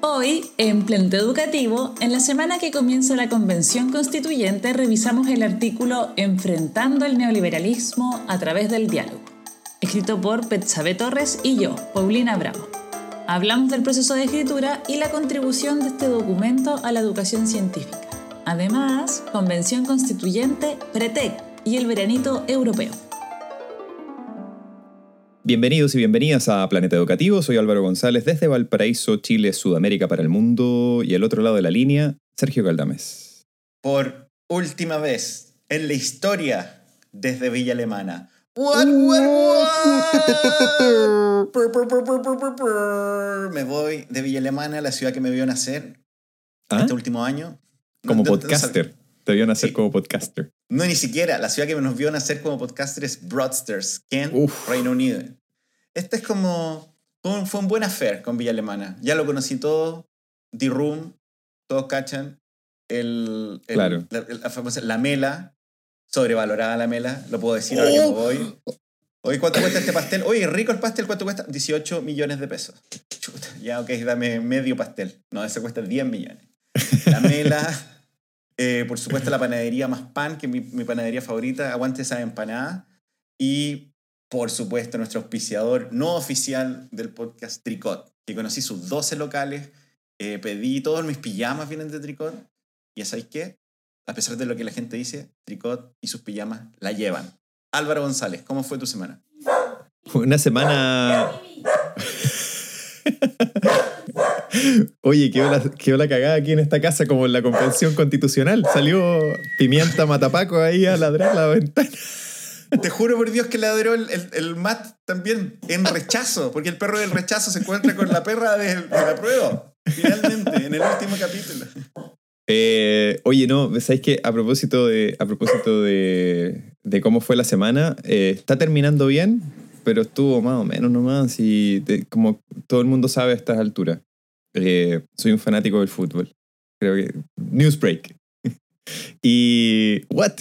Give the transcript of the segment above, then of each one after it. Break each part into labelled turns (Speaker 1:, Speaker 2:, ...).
Speaker 1: Hoy, en Plente Educativo, en la semana que comienza la Convención Constituyente, revisamos el artículo Enfrentando el neoliberalismo a través del diálogo, escrito por Betsabe Torres y yo, Paulina Bravo. Hablamos del proceso de escritura y la contribución de este documento a la educación científica. Además, Convención Constituyente, PRETEC y el veranito europeo.
Speaker 2: Bienvenidos y bienvenidas a Planeta Educativo. Soy Álvaro González desde Valparaíso, Chile, Sudamérica para el mundo. Y al otro lado de la línea, Sergio Caldames.
Speaker 3: Por última vez en la historia desde Villa Alemana. Me voy de Villa Alemana, la ciudad que me vio nacer
Speaker 2: ¿Ah?
Speaker 3: este último año.
Speaker 2: Como
Speaker 3: No, no, no,
Speaker 2: podcaster. Te vio nacer
Speaker 3: Sí.
Speaker 2: como podcaster.
Speaker 3: No, ni siquiera. La ciudad que nos vio nacer como podcaster es Broadstairs, Kent,
Speaker 2: Uf.
Speaker 3: Reino Unido. Este es como. Fue un, fue un buen affair con Villa Alemana. Ya lo conocí todo. The Room, todos cachan. El, el-
Speaker 2: Claro.
Speaker 3: la, la famosa- la mela, sobrevalorada la mela, lo puedo decir ahora que voy. Oye, ¿cuánto cuesta este pastel? Oye, rico el pastel, ¿cuánto cuesta? 18 millones de pesos. Chuta, ya, ok, dame medio pastel. No, ese cuesta 10 millones. La mela, eh, por supuesto la panadería más pan, que es mi, mi panadería favorita, aguante esa empanada. Y por supuesto nuestro auspiciador no oficial del podcast Tricot, que conocí sus 12 locales, eh, pedí todos mis pijamas vienen de Tricot. Y sabéis qué, a pesar de lo que la gente dice, Tricot y sus pijamas la llevan. Álvaro González, ¿cómo fue tu semana?
Speaker 2: Una semana. Oye, quedó la, quedó la cagada aquí en esta casa como en la convención constitucional. Salió pimienta matapaco ahí a ladrar la ventana.
Speaker 3: Te juro por Dios que ladró el, el, el Matt también en rechazo, porque el perro del rechazo se encuentra con la perra de, de la prueba. Finalmente, en el último capítulo.
Speaker 2: Eh, oye, no, ¿sabéis que a propósito de, a propósito de, de cómo fue la semana, eh, está terminando bien, pero estuvo más o menos nomás y como todo el mundo sabe a estas alturas. eh, soy un fanático del fútbol. Creo que... Newsbreak. y... ¿What?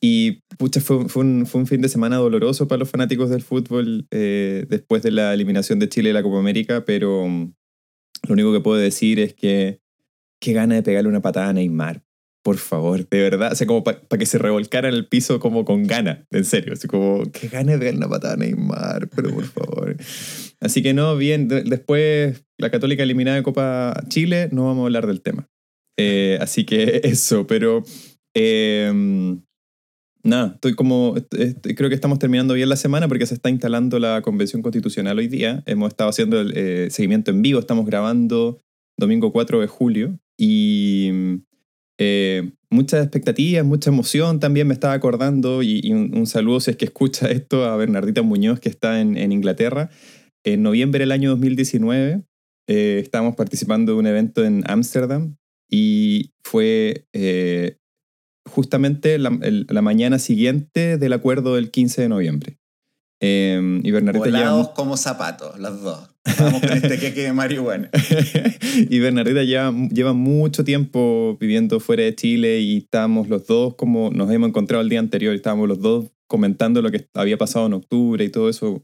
Speaker 2: Y pucha, fue, fue, un, fue un fin de semana doloroso para los fanáticos del fútbol eh, después de la eliminación de Chile de la Copa América, pero mm, lo único que puedo decir es que qué gana de pegarle una patada a Neymar. Por favor, de verdad. O sea, como para que se revolcara en el piso como con gana, en serio. Así como, qué gana de pegarle una patada a Neymar, pero por favor. Así que no, bien. de- después, la Católica eliminada de Copa Chile, no vamos a hablar del tema. Eh, así que eso, pero... eh, Nada, estoy como. creo que estamos terminando bien la semana porque se está instalando la convención constitucional hoy día. Hemos estado haciendo el eh, seguimiento en vivo, estamos grabando domingo 4 de julio y eh, muchas expectativas, mucha emoción también me estaba acordando y, un, saludo si es que escucha esto a Bernardita Muñoz que está en, en Inglaterra. En noviembre del año 2019 eh, estábamos participando de un evento en Ámsterdam y fue eh, justamente la, el- la mañana siguiente del acuerdo del 15 de noviembre. Eh, y Bernardita lleva
Speaker 3: Volados como zapatos, los dos. Vamos con este queque de marihuana.
Speaker 2: y Bernardita lleva, lleva mucho tiempo viviendo fuera de Chile y estábamos los dos como nos hemos encontrado el día anterior, estábamos los dos comentando lo que había pasado en octubre y todo eso.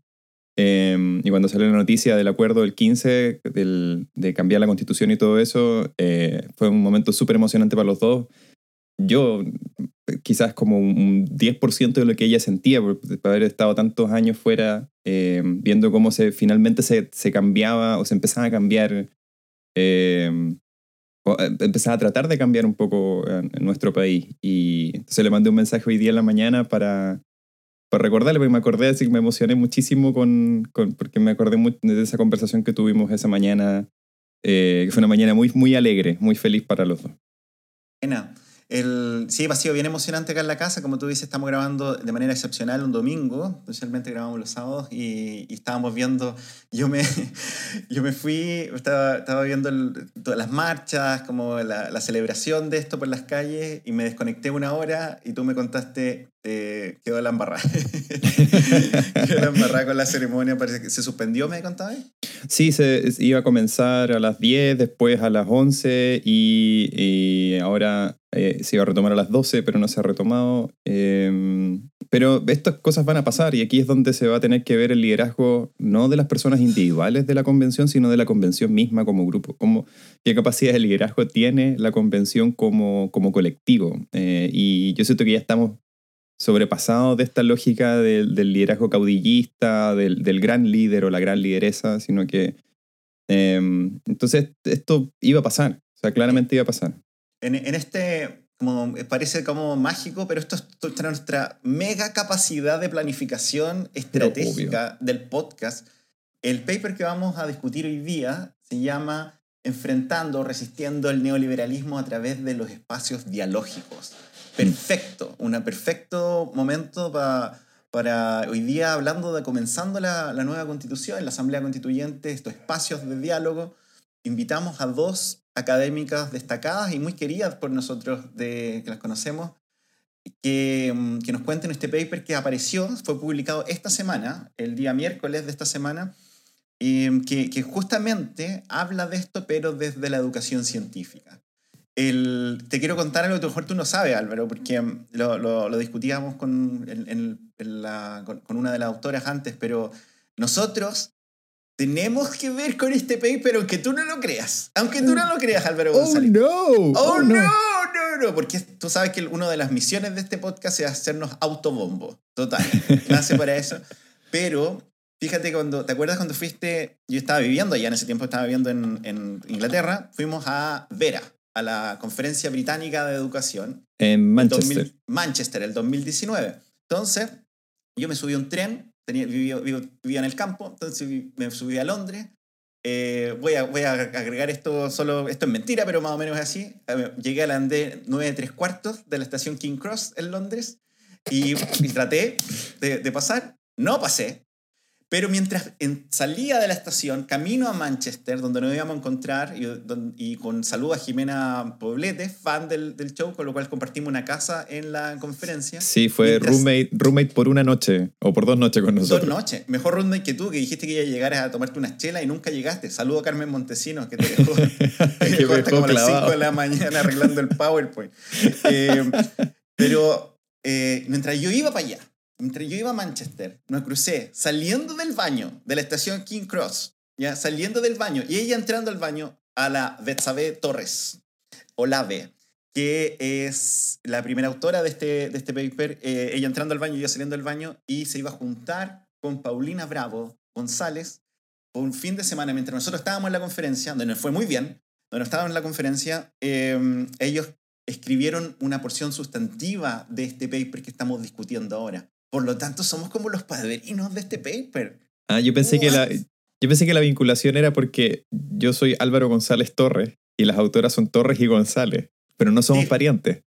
Speaker 2: Eh, y cuando salió la noticia del acuerdo del 15, del- de cambiar la constitución y todo eso, eh, fue un momento súper emocionante para los dos. Yo quizás como un- un 10% de lo que ella sentía por, haber estado tantos años fuera, eh, viendo cómo se finalmente se, se cambiaba o se empezaba a cambiar, eh, eh, empezaba a tratar de cambiar un poco en, en nuestro país. Y entonces le mandé un mensaje hoy día en la mañana para, para recordarle, porque me acordé, así que me emocioné muchísimo con, con- porque me acordé mu- de esa conversación que tuvimos esa mañana, eh, que fue una mañana muy, muy alegre, muy feliz para los dos.
Speaker 3: El, sí, ha sido bien emocionante acá en la casa. Como tú dices, estamos grabando de manera excepcional un domingo. Especialmente grabamos los sábados y, estábamos viendo. Yo me, yo me fui, estaba, viendo todas las marchas, como la celebración de esto por las calles y me desconecté una hora y tú me contaste, eh, quedó la embarrada. quedó la embarrada con la ceremonia. Parece que se suspendió, me contabas.
Speaker 2: Sí, se, iba a comenzar a las 10, después a las 11 y, ahora eh, se iba a retomar a las 12, pero no se ha retomado. Eh, pero estas cosas van a pasar y aquí es donde se va a tener que ver el liderazgo no de las personas individuales de la convención, sino de la convención misma como grupo. Como, ¿Qué capacidad de liderazgo tiene la convención como, como colectivo? Eh, y yo siento que ya estamos sobrepasados de esta lógica del, del liderazgo caudillista, del, del, gran líder o la gran lideresa, sino que... Eh, entonces esto iba a pasar, o sea, claramente iba a pasar.
Speaker 3: En, en este como parece como mágico, pero esto es nuestra mega capacidad de planificación estratégica del podcast. El paper que vamos a discutir hoy día se llama Enfrentando, resistiendo el neoliberalismo a través de los espacios dialógicos. Perfecto, un perfecto momento para para hoy día hablando de comenzando la, la nueva constitución, la Asamblea Constituyente, estos espacios de diálogo. Invitamos a dos académicas destacadas y muy queridas por nosotros de, que las conocemos, que, mm, que, nos cuenten este paper que apareció, fue publicado esta semana, el día miércoles de esta semana, y que, que justamente habla de esto, pero desde la educación científica. El, te quiero contar algo que a lo mejor tú no sabes, Álvaro, porque lo, lo, lo discutíamos con, en, en la, con, una de las autoras antes, pero nosotros tenemos que ver con este paper, aunque tú no lo creas. Aunque tú no lo creas, Álvaro
Speaker 2: oh,
Speaker 3: González.
Speaker 2: No,
Speaker 3: oh,
Speaker 2: oh
Speaker 3: no. no, no, Porque tú sabes que una de las misiones de este podcast es hacernos autobombo. Total. Nace para eso. Pero fíjate, cuando, ¿te acuerdas cuando fuiste? Yo estaba viviendo allá en ese tiempo, estaba viviendo en, en Inglaterra. Fuimos a Vera, a la Conferencia Británica de Educación.
Speaker 2: En Manchester.
Speaker 3: 2000, Manchester, el 2019. Entonces, yo me subí a un tren Tenía, vivía, vivía, en el campo, entonces me subí a Londres. Eh, voy, a, voy a agregar esto solo, esto es mentira, pero más o menos es así. Llegué al andén 9 3 cuartos de la estación King Cross en Londres y, y traté de, de, pasar. No pasé, pero mientras en, salía de la estación, camino a Manchester, donde nos íbamos a encontrar, y, don, y con saludo a Jimena Poblete, fan del, del, show, con lo cual compartimos una casa en la conferencia.
Speaker 2: Sí, fue mientras, roommate, roommate por una noche, o por dos noches con nosotros.
Speaker 3: Dos noches. Mejor roommate que tú, que dijiste que iba a llegar a tomarte una chela y nunca llegaste. Saludo a Carmen Montesinos, que te dejó, te dejó hasta como a las 5 de la mañana arreglando el PowerPoint. Eh, pero eh, mientras yo iba para allá, Mientras yo iba a Manchester, nos crucé saliendo del baño de la estación King Cross, ya saliendo del baño, y ella entrando al baño a la Betsabe Torres, Olave, que es la primera autora de este, de este paper, eh, ella entrando al baño yo saliendo del baño, y se iba a juntar con Paulina Bravo González por un fin de semana, mientras nosotros estábamos en la conferencia, donde nos fue muy bien, donde estábamos en la conferencia, eh, ellos escribieron una porción sustantiva de este paper que estamos discutiendo ahora. Por lo tanto, somos como los padrinos de este paper.
Speaker 2: Ah, yo pensé, que la, yo pensé que la vinculación era porque yo soy Álvaro González Torres y las autoras son Torres y González, pero no somos sí. parientes.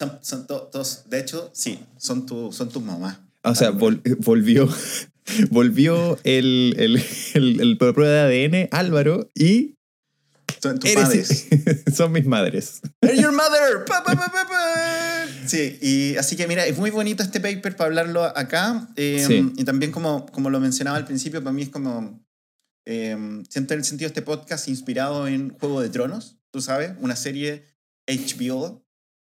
Speaker 3: Son, son todos, de hecho, sí, son, tu, son tus mamás.
Speaker 2: O sea, vol, volvió, volvió el, el, el, el, prueba de ADN Álvaro y...
Speaker 3: Son tus padres.
Speaker 2: son mis madres.
Speaker 3: They're your mother. Pa, pa, pa, sí, y así que mira, es muy bonito este paper para hablarlo acá. Eh, sí. Y también como, como lo mencionaba al principio, para mí es como... Eh, siento en el sentido de este podcast inspirado en Juego de Tronos, tú sabes, una serie HBO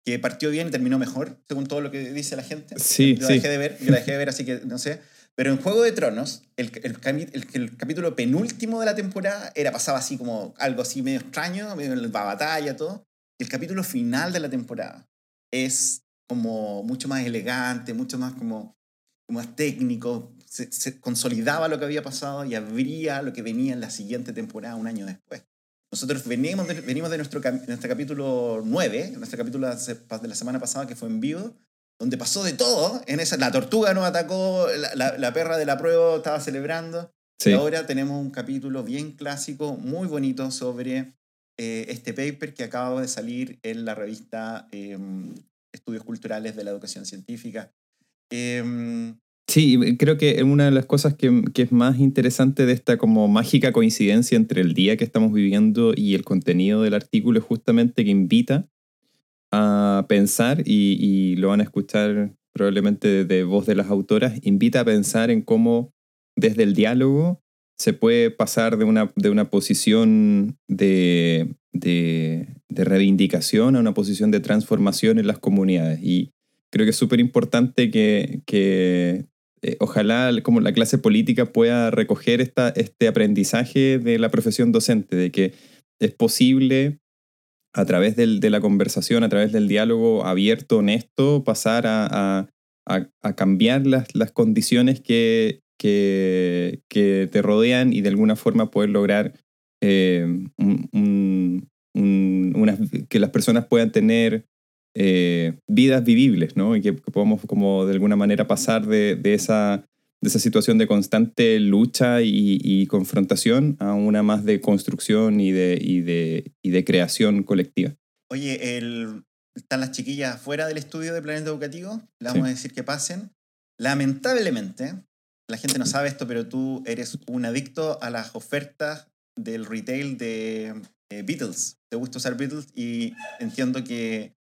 Speaker 3: que partió bien y terminó mejor, según todo lo que dice la gente.
Speaker 2: Sí,
Speaker 3: yo la
Speaker 2: sí.
Speaker 3: dejé de ver, yo la dejé de ver, así que no sé. Pero en Juego de Tronos, el, el, el, el, capítulo penúltimo de la temporada era pasaba así como algo así medio extraño, medio la batalla, todo. Y el capítulo final de la temporada es como mucho más elegante, mucho más como, como más técnico. Se, se, consolidaba lo que había pasado y abría lo que venía en la siguiente temporada un año después. Nosotros venimos de, venimos de nuestro, nuestro capítulo 9, nuestro capítulo de la semana pasada que fue en vivo, donde pasó de todo. En esa, la tortuga nos atacó, la, la, la perra de la prueba estaba celebrando. Sí. Y ahora tenemos un capítulo bien clásico, muy bonito sobre eh, este paper que acaba de salir en la revista eh, Estudios Culturales de la Educación Científica. Eh,
Speaker 2: Sí, creo que una de las cosas que, que, es más interesante de esta como mágica coincidencia entre el día que estamos viviendo y el contenido del artículo es justamente que invita a pensar, y, y lo van a escuchar probablemente de voz de las autoras, invita a pensar en cómo desde el diálogo se puede pasar de una, de una posición de, de, de reivindicación a una posición de transformación en las comunidades. Y, creo que es súper importante que, que eh, ojalá como la clase política pueda recoger esta, este aprendizaje de la profesión docente, de que es posible a través del, de la conversación, a través del diálogo abierto, honesto, pasar a, a, a cambiar las, las condiciones que, que, que, te rodean y de alguna forma poder lograr eh, un, que las personas puedan tener eh, vidas vivibles, ¿no? Y que, podamos como de alguna manera pasar de, de, esa, de esa situación de constante lucha y, y, confrontación a una más de construcción y de, y de, y de creación colectiva.
Speaker 3: Oye, el, están las chiquillas fuera del estudio de Planeta Educativo, le vamos sí. a decir que pasen. Lamentablemente, la gente no sabe esto, pero tú eres un adicto a las ofertas del retail de eh, Beatles. Te gusta usar Beatles y entiendo que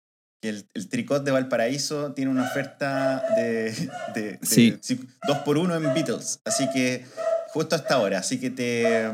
Speaker 3: el, el, tricot de Valparaíso tiene una oferta de, de, de
Speaker 2: sí.
Speaker 3: dos por uno en Beatles. Así que justo hasta ahora. Así que te...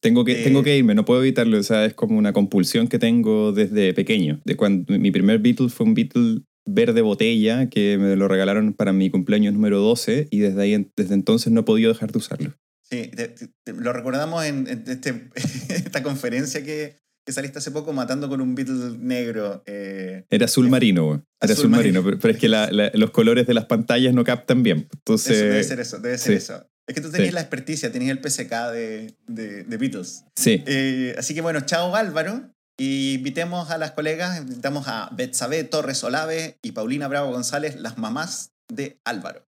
Speaker 2: Tengo que, tengo que irme, no puedo evitarlo. O sea, es como una compulsión que tengo desde pequeño. De cuando mi primer Beatle fue un Beatle verde botella que me lo regalaron para mi cumpleaños número 12 y desde ahí desde entonces no he podido dejar de usarlo.
Speaker 3: Sí, te, te, lo recordamos en, en este, esta conferencia que, que saliste hace poco matando con un Beatle negro. Eh,
Speaker 2: Era azul marino, era azul, marino, pero, pero, es que la, la, los colores de las pantallas no captan bien. Entonces,
Speaker 3: eso, debe ser eso, debe ser sí. eso. Es que tú tenías sí. la experticia, tenías el PSK de, de, de Beatles.
Speaker 2: Sí.
Speaker 3: Eh, así que bueno, chao Álvaro. Y invitemos a las colegas, invitamos a Betsabe Torres Olave y Paulina Bravo González, las mamás de Álvaro.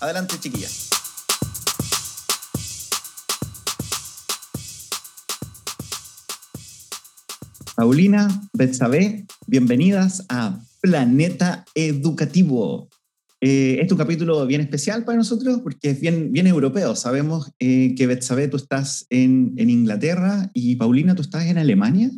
Speaker 3: Adelante, chiquillas. Paulina, Betsabe, bienvenidas a Planeta Educativo. Este es un capítulo bien especial para nosotros porque es bien, bien europeo. Sabemos eh, que Betsabe, tú estás en, en, Inglaterra y Paulina, tú estás en Alemania.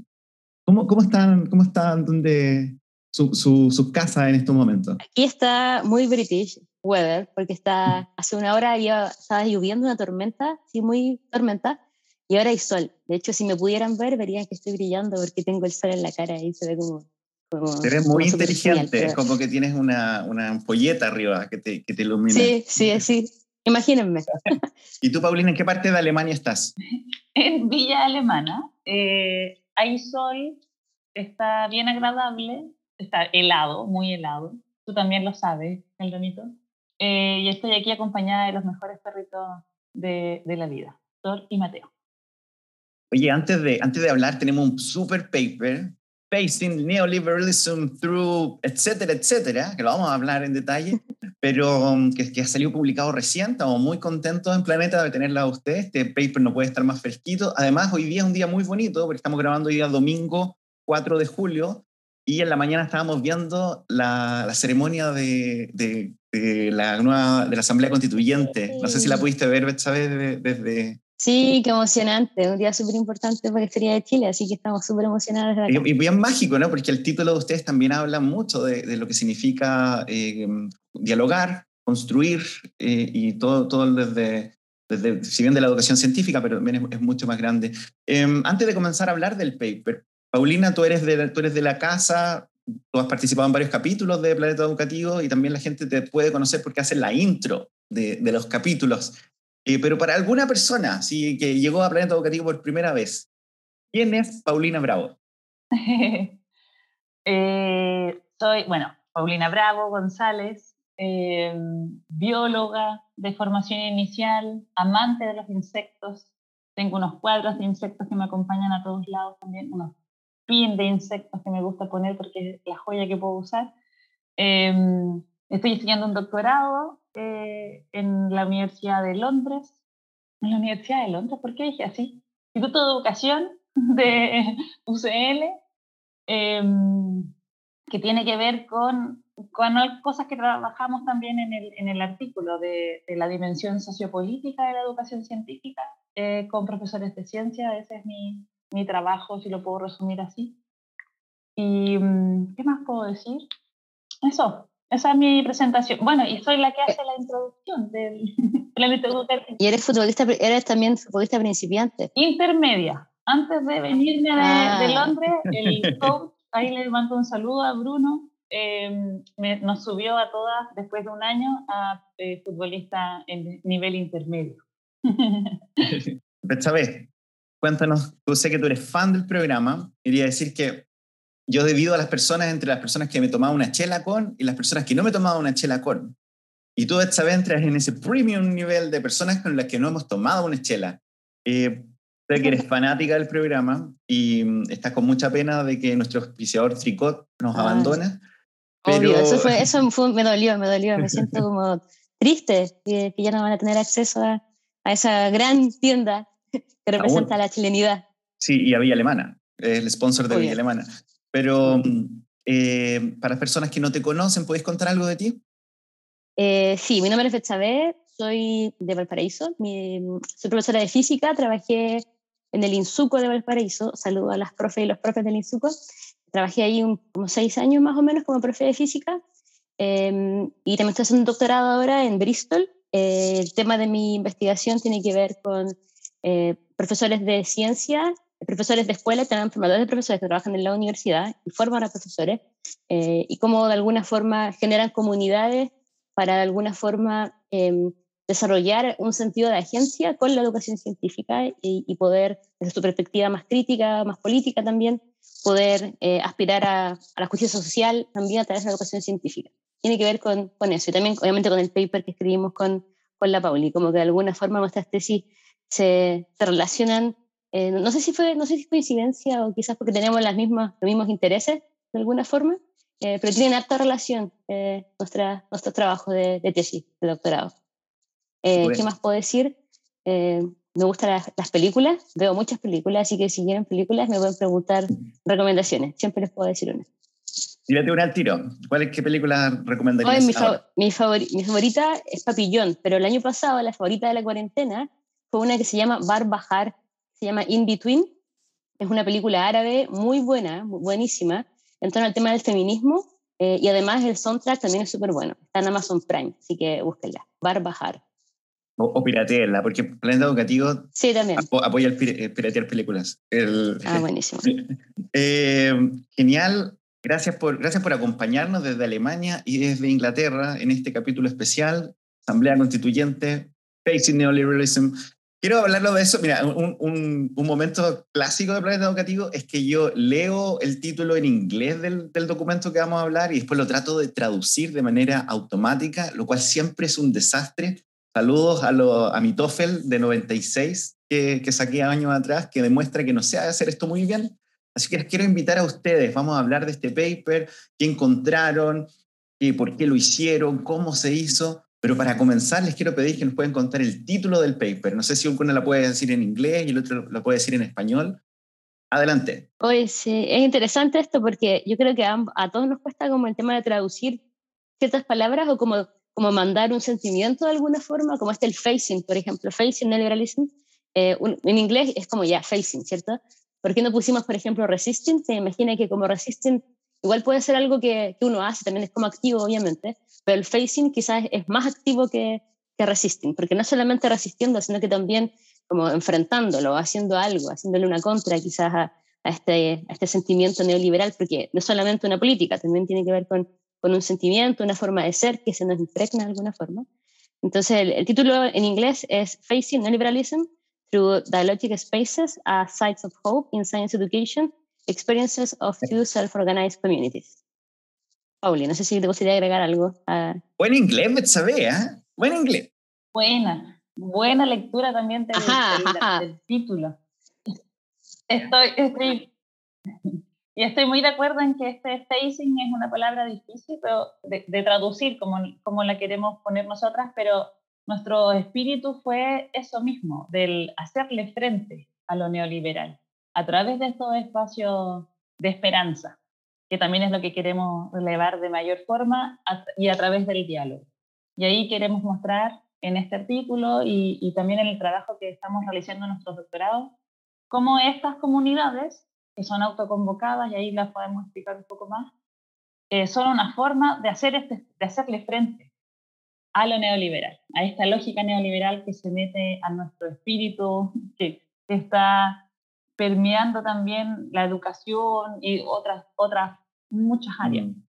Speaker 3: ¿Cómo, cómo están, cómo están donde, su, su, su, casa en estos momentos?
Speaker 4: Aquí está muy British weather porque está, hace una hora ya estaba lloviendo una tormenta, sí, muy tormenta, y ahora hay sol. De hecho, si me pudieran ver, verían que estoy brillando porque tengo el sol en la cara y se ve como... como
Speaker 3: Eres muy como inteligente, es como que tienes una, una ampolleta arriba que te, que te ilumina.
Speaker 4: Sí, sí, sí. Imagínense.
Speaker 3: ¿Y tú, Paulina, en qué parte de Alemania estás?
Speaker 1: En Villa Alemana. Eh, hay sol, está bien agradable, está helado, muy helado. Tú también lo sabes, Eldonito. Eh, y estoy aquí acompañada de los mejores perritos de, de la vida, Thor y Mateo.
Speaker 3: Oye, antes de, antes de hablar, tenemos un super paper, Facing Neoliberalism Through, etcétera, etcétera, que lo vamos a hablar en detalle, pero um, que, que ha salido publicado recién. Estamos muy contentos en Planeta de tenerla a usted. Este paper no puede estar más fresquito. Además, hoy día es un día muy bonito, porque estamos grabando hoy día domingo 4 de julio, y en la mañana estábamos viendo la, la ceremonia de, de, de, la nueva, de la Asamblea Constituyente. No sé si la pudiste ver, ¿sabes? Desde,
Speaker 4: Sí, qué emocionante, un día súper importante para la historia de Chile, así que estamos súper emocionados.
Speaker 3: Y, y, bien mágico, ¿no? Porque el título de ustedes también habla mucho de, de lo que significa eh, dialogar, construir eh, y todo, todo desde, desde, si bien de la educación científica, pero también es, es mucho más grande. Eh, antes de comenzar a hablar del paper, Paulina, tú eres, de, tú eres de la casa, tú has participado en varios capítulos de Planeta Educativo y también la gente te puede conocer porque hace la intro de, de los capítulos. Eh, pero para alguna persona sí, que llegó a Planeta Educativo por primera vez, ¿quién es Paulina Bravo?
Speaker 1: eh, soy, bueno, Paulina Bravo González, eh, bióloga de formación inicial, amante de los insectos. Tengo unos cuadros de insectos que me acompañan a todos lados también, unos pin de insectos que me gusta poner porque es la joya que puedo usar. Eh, estoy estudiando un doctorado eh, en la Universidad de Londres. En la Universidad de Londres, ¿por qué dije así? Instituto de Educación de UCL, eh, que tiene que ver con, con cosas que trabajamos también en el, en el artículo de, de, la dimensión sociopolítica de la educación científica eh, con profesores de ciencia. Ese es mi, mi trabajo, si lo puedo resumir así. ¿Y qué más puedo decir? Eso, esa es mi presentación. Bueno, y soy la que hace la introducción del planeta educativo.
Speaker 4: ¿Y eres futbolista, eres también futbolista principiante?
Speaker 1: Intermedia. Antes de venirme de, ah. de Londres, el coach, ahí le mando un saludo a Bruno, em, nos subió a todas después de un año a eh, futbolista en nivel intermedio.
Speaker 3: Betsabe, cuéntanos, tú sé que tú eres fan del programa, quería decir que yo debido a las personas, entre las personas que me tomaban una chela con y las personas que no me tomaban una chela con. Y tú, Betsabe, entras en ese premium nivel de personas con las que no hemos tomado una chela. Eh, sé que eres fanática del programa y mm, estás con mucha pena de que nuestro auspiciador Tricot nos ah, abandone.
Speaker 4: Pero... eso, fue, eso me dolió, me dolió, me siento como triste que, ya no van a tener acceso a, a esa gran tienda que representa la chilenidad.
Speaker 3: Sí, y a Villa Alemana, el sponsor de Villa Alemana. Pero eh, para las personas que no te conocen, ¿puedes contar algo de ti?
Speaker 4: Eh, sí, mi nombre es Betsabe, soy de Valparaíso, soy profesora de física, trabajé en el INSUCO de Valparaíso, saludo a las profes y los profes del INSUCO, trabajé ahí un, como seis años más o menos como profe de física em, y también estoy haciendo un doctorado ahora en Bristol. Eh, el tema de mi investigación tiene que ver con eh, profesores de ciencia, profesores de escuela, también formadores de profesores que trabajan en la universidad y forman a profesores eh, y cómo de alguna forma generan comunidades para de alguna forma em, desarrollar un sentido de agencia con la educación científica y, poder, desde su perspectiva más crítica, más política también, poder eh, aspirar a, la justicia social también a través de la educación científica. Tiene que ver con, con eso y también obviamente con el paper que escribimos con, con la Pauli, como que de alguna forma nuestras tesis se, se relacionan, eh, no, sé si fue, no sé si coincidencia o quizás porque tenemos las mismas, los mismos intereses de alguna forma, eh, pero tienen harta relación nuestra, nuestro trabajo de, de tesis, de doctorado. Eh, ¿Qué más puedo decir? Eh, me gustan las, películas, veo muchas películas, así que si quieren películas me pueden preguntar recomendaciones. Siempre les puedo decir una.
Speaker 3: Tírate una al tiro. ¿Cuál es qué película recomendarías?
Speaker 4: mi, mi, favorita es Papillón, pero el año pasado la favorita de la cuarentena fue una que se llama Barbajar, se llama In Between. Es una película árabe muy buena, buenísima, en torno al tema del feminismo eh, y además el soundtrack también es súper bueno. Está en Amazon Prime, así que búsquenla. Barbajar.
Speaker 3: O, o piratearla, porque Planeta Educativo
Speaker 4: sí, también.
Speaker 3: apoya el eh, piratear películas.
Speaker 4: ah, buenísimo.
Speaker 3: Eh, genial. Gracias por, gracias por acompañarnos desde Alemania y desde Inglaterra en este capítulo especial, Asamblea Constituyente, Facing Neoliberalism. Quiero hablarlo de eso. Mira, un, un, un, momento clásico de Planeta Educativo es que yo leo el título en inglés del, del, documento que vamos a hablar y después lo trato de traducir de manera automática, lo cual siempre es un desastre Saludos a, lo, a mi TOEFL de 96 que, que saqué años atrás, que demuestra que no sé hacer esto muy bien. Así que les quiero invitar a ustedes. Vamos a hablar de este paper, qué encontraron, qué, por qué lo hicieron, cómo se hizo. Pero para comenzar, les quiero pedir que nos puedan contar el título del paper. No sé si uno la puede decir en inglés y el otro lo puede decir en español. Adelante.
Speaker 4: Hoy sí, es interesante esto porque yo creo que a, a, todos nos cuesta como el tema de traducir ciertas palabras o como como mandar un sentimiento de alguna forma, como este el facing, por ejemplo, facing neoliberalism, eh, en inglés es como ya, facing, ¿cierto? ¿Por qué no pusimos, por ejemplo, resisting? Se imagina que como resisting igual puede ser algo que, que, uno hace, también es como activo, obviamente, pero el facing quizás es más activo que, que resisting, porque no solamente resistiendo, sino que también como enfrentándolo, haciendo algo, haciéndole una contra quizás a, a, este, a este sentimiento neoliberal, porque no solamente una política, también tiene que ver con con un sentimiento, una forma de ser que se nos impregna de alguna forma. Entonces, el, título en inglés es Facing Neoliberalism Through Dialogic Spaces as Sites of Hope in Science Education, Experiences of Two Self-Organized Communities. Pauli, no sé si te gustaría agregar algo.
Speaker 3: Buen inglés, me sabe, ¿eh? Buen inglés.
Speaker 1: Buena, buena lectura también del, del título. Estoy, estoy y estoy muy de acuerdo en que este facing es una palabra difícil pero de, traducir como, como la queremos poner nosotras, pero nuestro espíritu fue eso mismo, del hacerle frente a lo neoliberal, a través de estos espacios de esperanza, que también es lo que queremos relevar de mayor forma y a través del diálogo. Y ahí queremos mostrar en este artículo y, y también en el trabajo que estamos realizando en nuestros doctorados, cómo estas comunidades que son autoconvocadas, y ahí las podemos explicar un poco más, eh, son una forma de, hacer este, de hacerle frente a lo neoliberal, a esta lógica neoliberal que se mete a nuestro espíritu, que, está permeando también la educación y otras, otras muchas áreas. Mm.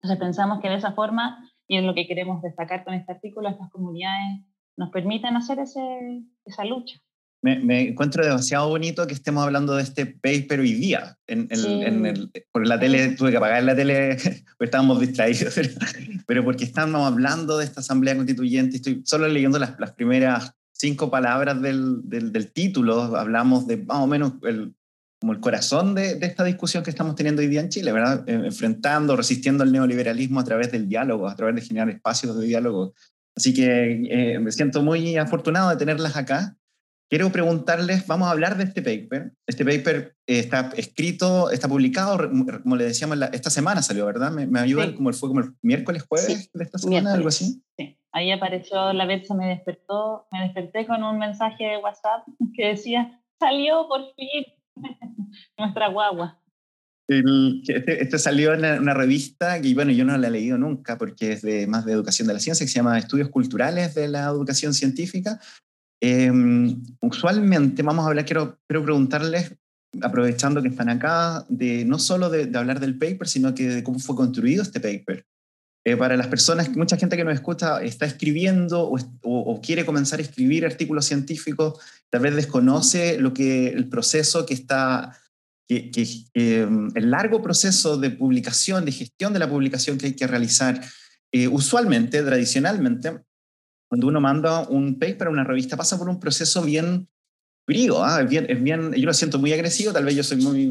Speaker 1: Entonces pensamos que de esa forma, y es lo que queremos destacar con este artículo, estas comunidades nos permiten hacer ese, esa lucha.
Speaker 3: Me, encuentro demasiado bonito que estemos hablando de este paper hoy día. En, en, el, por la tele, tuve que apagar la tele porque estábamos distraídos, pero, porque estamos hablando de esta asamblea constituyente. Estoy solo leyendo las, las primeras cinco palabras del, del, del, título. Hablamos de más o menos el, como el corazón de, de, esta discusión que estamos teniendo hoy día en Chile, ¿verdad? Eh, enfrentando, resistiendo al neoliberalismo a través del diálogo, a través de generar espacios de diálogo. Así que eh, me siento muy afortunado de tenerlas acá Quiero preguntarles, vamos a hablar de este paper. Este paper eh, está escrito, está publicado, como le decíamos, esta semana salió, ¿verdad? ¿Me, me ayudan? Como fue como el miércoles, jueves de esta semana, algo así.
Speaker 1: Sí, ahí apareció, la Betsa me despertó, me desperté con un mensaje de WhatsApp que decía, salió por fin nuestra guagua.
Speaker 3: este, este, salió en una, revista que, bueno, yo no la he leído nunca porque es de, más de educación de la ciencia, que se llama Estudios Culturales de la Educación Científica, Em, usualmente vamos a hablar, quiero, quiero preguntarles, aprovechando que están acá, de no solo de, hablar del paper, sino que de cómo fue construido este paper. Eh, para las personas, mucha gente que nos escucha está escribiendo o, quiere comenzar a escribir artículos científicos, tal vez desconoce lo que el proceso que está, que, em, el largo proceso de publicación, de gestión de la publicación que hay que realizar. Eh, usualmente, tradicionalmente, cuando uno manda un paper a una revista, pasa por un proceso bien frío, ¿ah? es bien, es bien, yo lo siento muy agresivo, tal vez yo soy muy,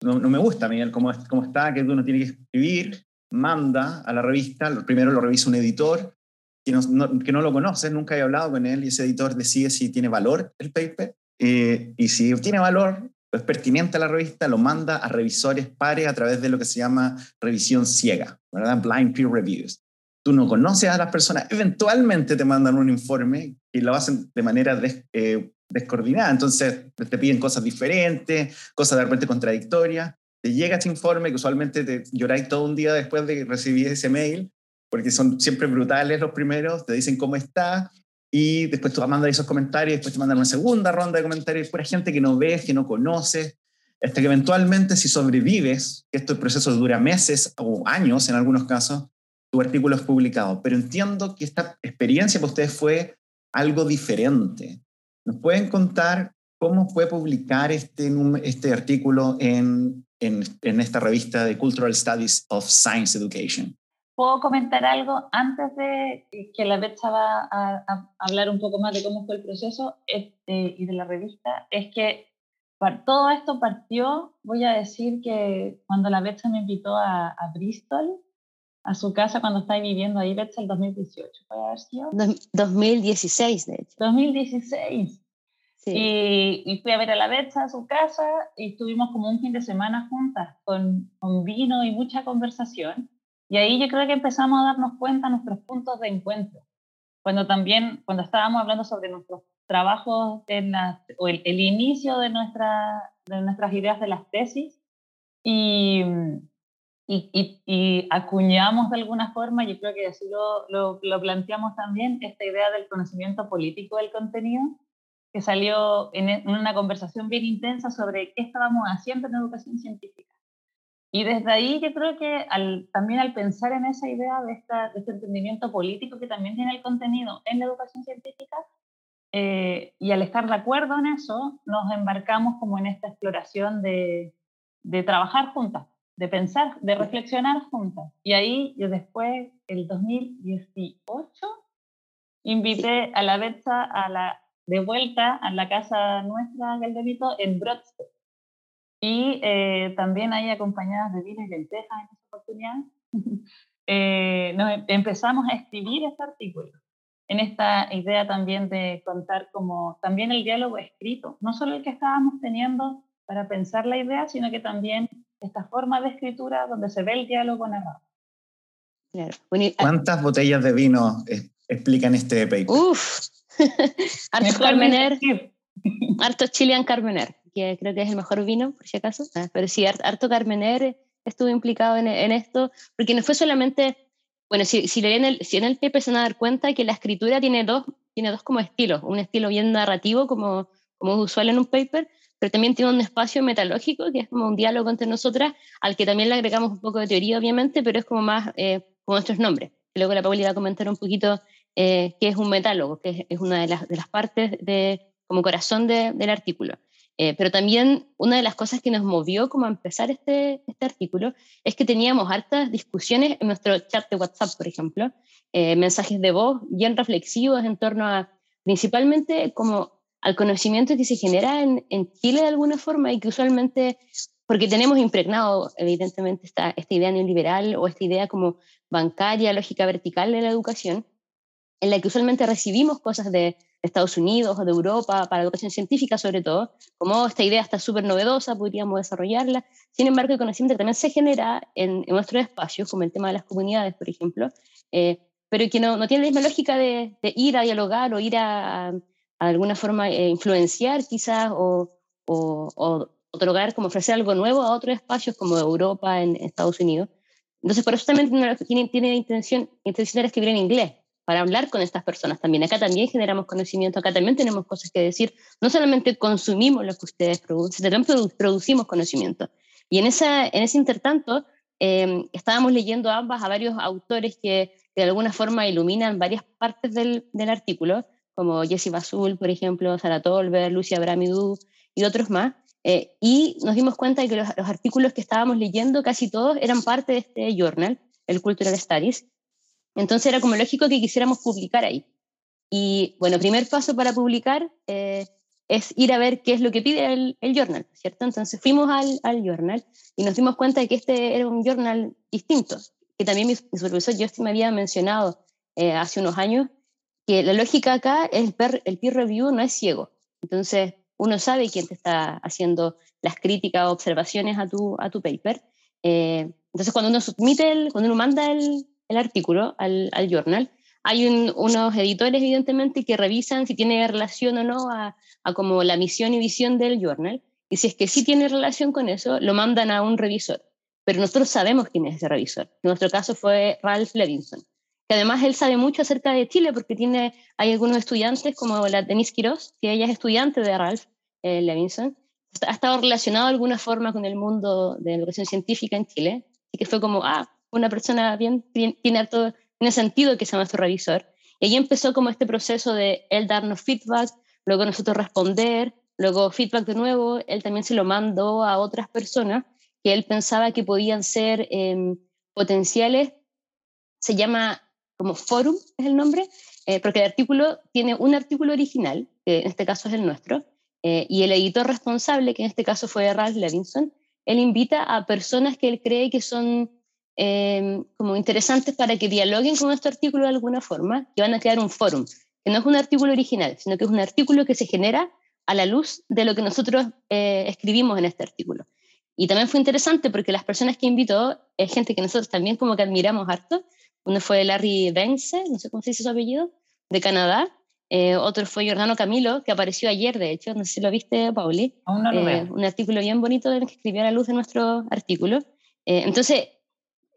Speaker 3: no, me gusta, Miguel, cómo, cómo está, que uno tiene que escribir, manda a la revista, primero lo revisa un editor, que no, que no lo conoce, nunca he hablado con él, y ese editor decide si tiene valor el paper, eh, y si tiene valor, es pertinente a la revista, lo manda a revisores pares a través de lo que se llama revisión ciega, ¿verdad? Blind peer reviews tú no conoces a las personas, eventualmente te mandan un informe y lo hacen de manera eh, descoordinada. Entonces te piden cosas diferentes, cosas de repente contradictorias. Te llega ese informe que usualmente te lloráis todo un día después de recibir ese mail, porque son siempre brutales los primeros, te dicen cómo está y después tú mandas esos comentarios, después te mandan una segunda ronda de comentarios, pura gente que no ves, que no conoces, hasta que eventualmente si sobrevives, que estos procesos dura meses o años en algunos casos, tu artículo es publicado, pero entiendo que esta experiencia para ustedes fue algo diferente. ¿Nos pueden contar cómo fue publicar este, este artículo en, en, en esta revista de Cultural Studies of Science Education?
Speaker 1: ¿Puedo comentar algo antes de que la Betsa va a, hablar un poco más de cómo fue el proceso este, y de la revista? Es que todo esto partió, voy a decir que cuando la Betsa me invitó a, a Bristol, a su casa cuando estáis viviendo ahí, Betsa, el 2018, ¿puede haber sido?
Speaker 4: 2016, de hecho.
Speaker 1: 2016. Sí. Y, fui a ver a la Betsa a su casa y estuvimos como un fin de semana juntas con, con vino y mucha conversación. Y ahí yo creo que empezamos a darnos cuenta nuestros puntos de encuentro. Cuando también, cuando estábamos hablando sobre nuestros trabajos en la, o el, el, inicio de, nuestra, de nuestras ideas de las tesis. Y, y, y, acuñamos de alguna forma, yo creo que así lo, lo, planteamos también, esta idea del conocimiento político del contenido, que salió en, en, una conversación bien intensa sobre qué estábamos haciendo en educación científica. Y desde ahí yo creo que al, también al pensar en esa idea de, esta, de este entendimiento político que también tiene el contenido en la educación científica, eh, y al estar de acuerdo en eso, nos embarcamos como en esta exploración de, de trabajar juntas de pensar, de reflexionar juntas. Y ahí yo después, el 2018, invité a la Betsa a la, de vuelta a la casa nuestra, Galderito, en Broadstone. Y eh, también ahí acompañadas de vino y lentejas en esa oportunidad, eh, nos em, empezamos a escribir este artículo en esta idea también de contar como también el diálogo escrito, no solo el que estábamos teniendo para pensar la idea, sino que también esta forma de escritura donde se ve el diálogo narrado.
Speaker 3: Claro. ¿Cuántas botellas de vino explican este paper?
Speaker 4: Uf, harto Carmener, harto Chilean Carmener, que creo que es el mejor vino, por si acaso. Ah, pero sí, harto Carmener estuvo implicado en, esto, porque no fue solamente, bueno, si, si leen el, si en el paper se van a dar cuenta que la escritura tiene dos, tiene dos como estilos, un estilo bien narrativo, como, como es usual en un paper, pero también tiene un espacio metalógico, que es como un diálogo entre nosotras, al que también le agregamos un poco de teoría, obviamente, pero es como más eh, como nuestros nombres. Luego la Pauli va a comentar un poquito eh, qué es un metálogo, que es, una de las, de las, partes de, como corazón del artículo. Eh, pero también una de las cosas que nos movió como a empezar este, este artículo es que teníamos hartas discusiones en nuestro chat de WhatsApp, por ejemplo, eh, mensajes de voz bien reflexivos en torno a principalmente como al conocimiento que se genera en, en Chile de alguna forma y que usualmente, porque tenemos impregnado evidentemente esta, esta idea neoliberal o esta idea como bancaria, lógica vertical de la educación, en la que usualmente recibimos cosas de Estados Unidos o de Europa, para educación científica sobre todo, como esta idea está súper novedosa, podríamos desarrollarla. Sin embargo, el conocimiento también se genera en, nuestros espacios, como el tema de las comunidades, por ejemplo, eh, pero que no, no, tiene la misma lógica de, ir a dialogar o ir a, a, alguna forma eh, influenciar quizás o, o, otorgar, como ofrecer algo nuevo a otros espacios como Europa, en Estados Unidos. Entonces, por eso también tiene, tiene intención, intención de escribir en inglés, para hablar con estas personas también. Acá también generamos conocimiento, acá también tenemos cosas que decir. No solamente consumimos lo que ustedes producen, también producimos conocimiento. Y en, ese intertanto, em, estábamos leyendo ambas a varios autores que, de alguna forma iluminan varias partes del, artículo, como Jessie Basul, por ejemplo, Sara Tolber, Lucia Bramidou y otros más. Eh, y nos dimos cuenta de que los, artículos que estábamos leyendo, casi todos, eran parte de este journal, el Cultural Studies, entonces era como lógico que quisiéramos publicar ahí. Y bueno, primer paso para publicar eh, es ir a ver qué es lo que pide el, el journal, ¿cierto? Entonces fuimos al, al, journal y nos dimos cuenta de que este era un journal distinto, que también mi, mi supervisor Justin me había mencionado eh, hace unos años, que la lógica acá es el peer, el peer review no es ciego. Entonces uno sabe quién te está haciendo las críticas o observaciones a tu, a tu paper. Eh, entonces cuando uno submite, el, cuando uno manda el, el artículo al, al journal, hay unos editores, evidentemente, que revisan si tiene relación o no a, como la misión y visión del journal. Y si es que sí tiene relación con eso, lo mandan a un revisor. Pero nosotros sabemos quién es ese revisor. En nuestro caso fue Ralph Levinson, que además él sabe mucho acerca de Chile porque tiene, hay algunos estudiantes como la Denise Quiroz, que ella es estudiante de Ralph eh, Levinson, ha estado relacionado de alguna forma con el mundo de la educación científica en Chile. y que fue como, ah, una persona bien, tiene, harto, tiene sentido que sea nuestro revisor. Y ahí empezó como este proceso de él darnos feedback, luego nosotros responder, luego feedback de nuevo, él también se lo mandó a otras personas que él pensaba que podían ser em, potenciales. Se llama como forum, es el nombre, eh, porque el artículo tiene un artículo original, que en este caso es el nuestro, eh, y el editor responsable, que en este caso fue Ralph Levinson, él invita a personas que él cree que son Em, como interesantes para que dialoguen con nuestro artículo de alguna forma, que van a crear un fórum, que no es un artículo original, sino que es un artículo que se genera a la luz de lo que nosotros eh, escribimos en este artículo. Y también fue interesante porque las personas que invitó es gente que nosotros también como que admiramos harto. Uno fue Larry Vence, no sé cómo se dice su apellido, de Canadá. Eh, otro fue Giordano Camilo, que apareció ayer, de hecho, no sé si lo viste, Pauli.
Speaker 1: Aún no lo
Speaker 4: eh, Un artículo bien bonito que escribió a la luz de nuestro artículo. entonces,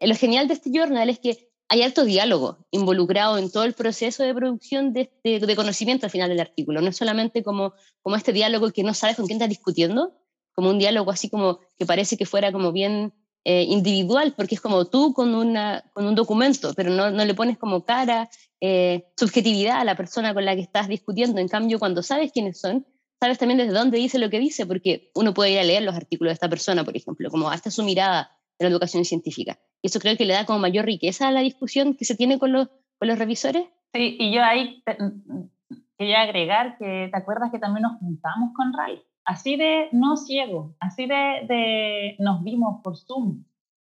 Speaker 4: lo genial de este journal es que hay alto diálogo involucrado en todo el proceso de producción de, de, conocimiento al final del artículo. No es solamente como, como este diálogo que no sabes con quién estás discutiendo, como un diálogo así como que parece que fuera como bien eh, individual, porque es como tú con, una, con un documento, pero no, no le pones como cara, eh, subjetividad a la persona con la que estás discutiendo. En cambio, cuando sabes quiénes son, sabes también desde dónde dice lo que dice, porque uno puede ir a leer los artículos de esta persona, por ejemplo, como hasta su mirada de la educación científica. Y eso creo que le da como mayor riqueza a la discusión que se tiene con los, con los revisores.
Speaker 1: Sí, y yo ahí quería agregar que te acuerdas que también nos juntamos con Ray, así de no ciego, así de, de nos vimos por Zoom.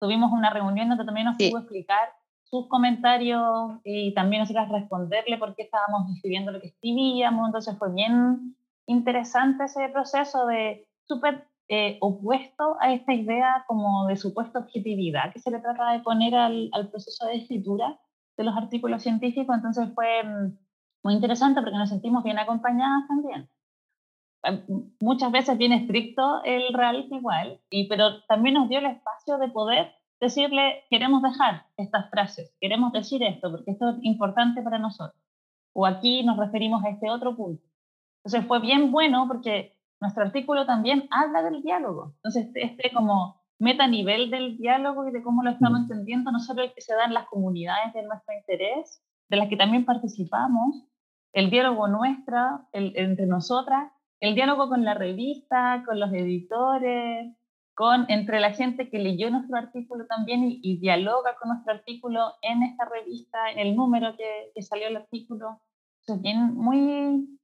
Speaker 1: Tuvimos una reunión donde también nos sí. pudo explicar sus comentarios y también nosotras responderle por qué estábamos escribiendo lo que escribíamos. Entonces fue bien interesante ese proceso de súper eh, opuesto a esta idea como de supuesta objetividad que se le trata de poner al, al, proceso de escritura de los artículos científicos. Entonces fue mm, muy interesante porque nos sentimos bien acompañadas también. Eh, muchas veces bien estricto el real igual, y, pero también nos dio el espacio de poder decirle, queremos dejar estas frases, queremos decir esto, porque esto es importante para nosotros. O aquí nos referimos a este otro punto. Entonces fue bien bueno porque nuestro artículo también habla del diálogo. Entonces, este, este como meta nivel del diálogo y de cómo lo estamos entendiendo, no solo el que se da en las comunidades de nuestro interés, de las que también participamos, el diálogo nuestra, el, entre nosotras, el diálogo con la revista, con los editores, con, entre la gente que leyó nuestro artículo también y, dialoga con nuestro artículo en esta revista, en el número que, que salió el artículo. es bien muy,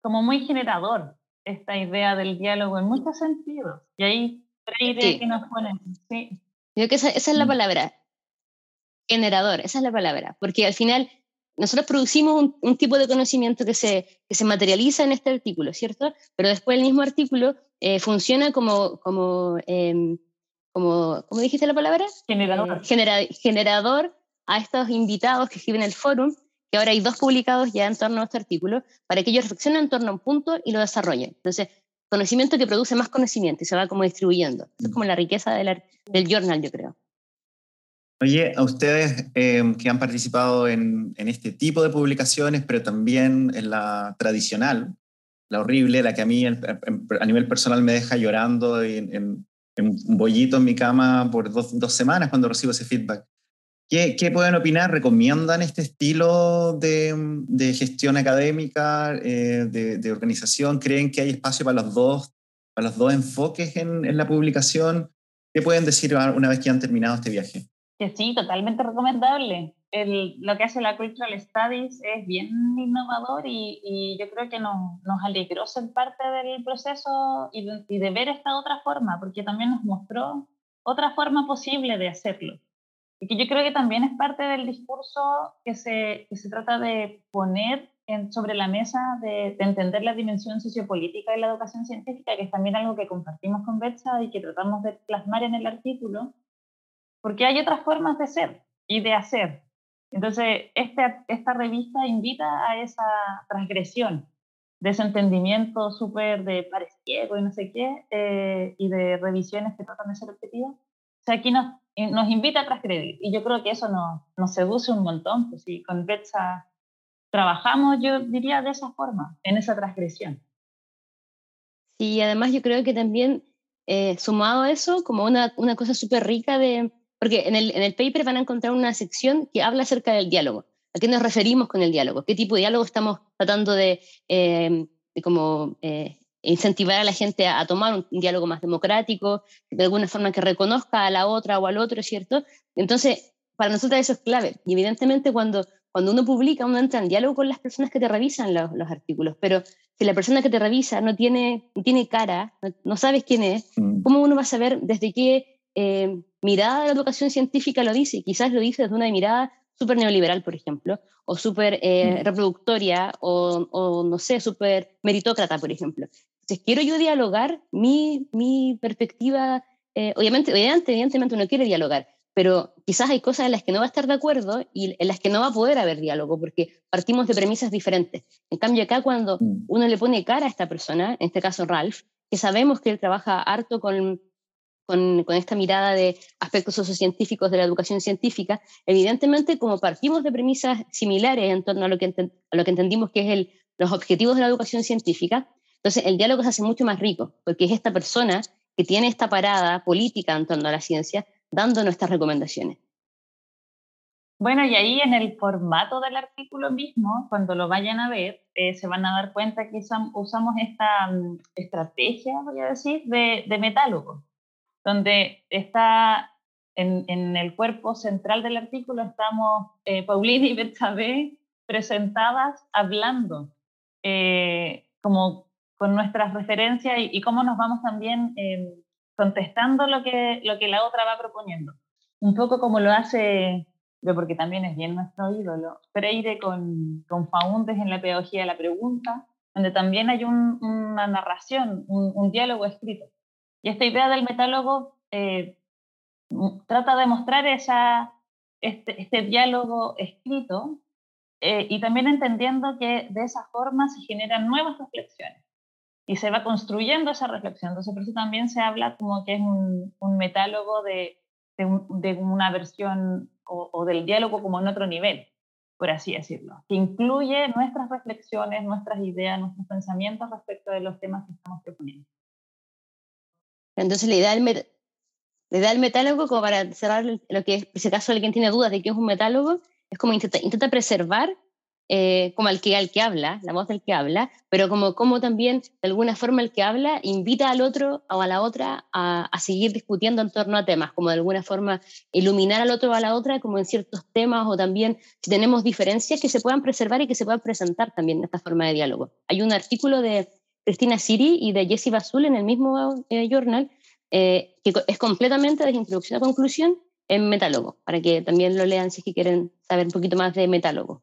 Speaker 1: como muy generador esta idea del diálogo en muchos sentidos. Y ahí tres ideas que nos ponen. Sí.
Speaker 4: Yo creo que esa, esa es la mm. palabra, generador, esa es la palabra, porque al final nosotros producimos un, tipo de conocimiento que se, que se materializa en este artículo, ¿cierto? Pero después el mismo artículo eh, funciona como, como, eh, como, ¿cómo dijiste la palabra?
Speaker 1: Generador.
Speaker 4: Eh, generador a estos invitados que escriben el foro, que ahora hay dos publicados ya en torno a este artículo, para que ellos reflexionen en torno a un punto y lo desarrollen. Entonces, conocimiento que produce más conocimiento y se va como distribuyendo. Eso es como la riqueza del, del journal, yo creo.
Speaker 3: Oye, a ustedes em, que han participado en, en, este tipo de publicaciones, pero también en la tradicional, la horrible, la que a mí a nivel personal me deja llorando en, en, un bollito en mi cama por dos, dos, semanas cuando recibo ese feedback. ¿Qué, ¿Qué, pueden opinar? ¿Recomiendan este estilo de, de gestión académica, eh, de, de, organización? ¿Creen que hay espacio para los dos, para los dos enfoques en, en la publicación? ¿Qué pueden decir una vez que han terminado este viaje?
Speaker 1: sí, totalmente recomendable. El, lo que hace la Cultural Studies es bien innovador y, y yo creo que nos, nos, alegró ser parte del proceso y de, y de, ver esta otra forma, porque también nos mostró otra forma posible de hacerlo. Y que yo creo que también es parte del discurso que se, que se trata de poner en, sobre la mesa, de, de, entender la dimensión sociopolítica de la educación científica, que es también algo que compartimos con Betsa y que tratamos de plasmar en el artículo porque hay otras formas de ser y de hacer. Entonces, este, esta revista invita a esa transgresión, de ese entendimiento súper de pareciego y no sé qué, eh, y de revisiones que tratan de ser objetivas. O sea, aquí nos, nos invita a transgredir, y yo creo que eso nos, nos seduce un montón, pues si con Betsa trabajamos, yo diría de esa forma, en esa transgresión.
Speaker 4: Sí, además yo creo que también, eh, sumado a eso, como una, una cosa súper rica de, porque en el, en el paper van a encontrar una sección que habla acerca del diálogo. ¿A qué nos referimos con el diálogo? ¿Qué tipo de diálogo estamos tratando de, eh, como, eh, incentivar a la gente a, tomar un, diálogo más democrático, de alguna forma que reconozca a la otra o al otro, ¿cierto? Entonces, para nosotros eso es clave. Y evidentemente cuando, cuando uno publica, uno entra en diálogo con las personas que te revisan los, los artículos, pero si la persona que te revisa no tiene, no tiene cara, no, sabes quién es, mm. ¿cómo uno va a saber desde qué eh, mirada de la educación científica lo dice, quizás lo dice desde una mirada súper neoliberal, por ejemplo, o súper eh, mm. reproductoria, o, no sé, súper meritócrata, por ejemplo. Entonces, quiero yo dialogar mi, mi perspectiva, eh, obviamente, obviamente, evidentemente uno quiere dialogar, pero quizás hay cosas en las que no va a estar de acuerdo y en las que no va a poder haber diálogo, porque partimos de premisas diferentes. En cambio, acá cuando mm. uno le pone cara a esta persona, en este caso Ralph, que sabemos que él trabaja harto con con, esta mirada de aspectos sociocientíficos de la educación científica, evidentemente como partimos de premisas similares en torno a lo que, lo que entendimos que es el, los objetivos de la educación científica, entonces el diálogo se hace mucho más rico, porque es esta persona que tiene esta parada política en torno a la ciencia dando nuestras recomendaciones.
Speaker 1: Bueno, y ahí en el formato del artículo mismo, cuando lo vayan a ver, eh, se van a dar cuenta que usamos esta mm, estrategia, voy a decir, de, de metálogo donde está en, en, el cuerpo central del artículo, estamos eh, Paulina y Betsabe presentadas hablando, eh, como con nuestras referencias y, cómo nos vamos también eh, contestando lo que, lo que la otra va proponiendo. Un poco como lo hace, porque también es bien nuestro ídolo, Freire con, con Faundes en la pedagogía de la pregunta, donde también hay una narración, un, un diálogo escrito. Y esta idea del metálogo eh, trata de mostrar esa, este, este diálogo escrito eh, y también entendiendo que de esa forma se generan nuevas reflexiones y se va construyendo esa reflexión. Entonces, por eso también se habla como que es un, un metálogo de, de, una versión o, o, del diálogo como en otro nivel, por así decirlo, que incluye nuestras reflexiones, nuestras ideas, nuestros pensamientos respecto de los temas que estamos proponiendo.
Speaker 4: Entonces, la idea del, la idea metálogo, como para cerrar lo que es, si acaso alguien tiene dudas de qué es un metálogo, es como intenta, intenta preservar eh, como al que, al que habla, la voz del que habla, pero como, como también de alguna forma el que habla invita al otro o a la otra a, seguir discutiendo en torno a temas, como de alguna forma iluminar al otro o a la otra como en ciertos temas o también si tenemos diferencias que se puedan preservar y que se puedan presentar también en esta forma de diálogo. Hay un artículo de Cristina Siri y de Jessie Basul en el mismo eh, journal eh, que es completamente de introducción a conclusión en metálogo, para que también lo lean si es que quieren saber un poquito más de metálogo.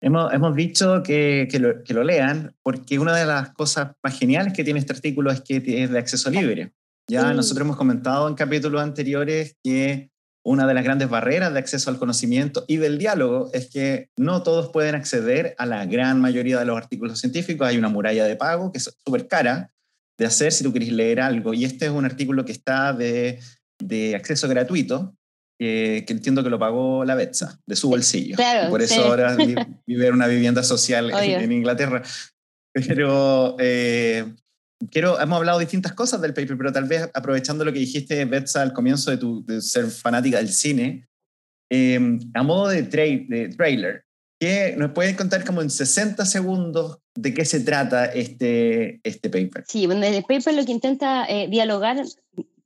Speaker 3: Hemos, hemos dicho que, que, lo, que, lo, lean porque una de las cosas más geniales que tiene este artículo es que es de acceso libre. Ya sí. nosotros hemos comentado en capítulos anteriores que una de las grandes barreras de acceso al conocimiento y del diálogo es que no todos pueden acceder a la gran mayoría de los artículos científicos. Hay una muralla de pago que es súper cara de hacer si tú querés leer algo. Y este es un artículo que está de, de acceso gratuito que, que, entiendo que lo pagó la Betsa, de su bolsillo.
Speaker 4: Claro,
Speaker 3: y por eso
Speaker 4: sí.
Speaker 3: ahora vive una vivienda social en, en, Inglaterra. Pero eh, quiero, hemos hablado distintas cosas del paper, pero tal vez aprovechando lo que dijiste, Betsa, al comienzo de, tu, de ser fanática del cine, eh, a modo de, tra de trailer, ¿qué nos puedes contar como en 60 segundos de qué se trata este, este paper?
Speaker 4: Sí, bueno, el paper lo que intenta eh, dialogar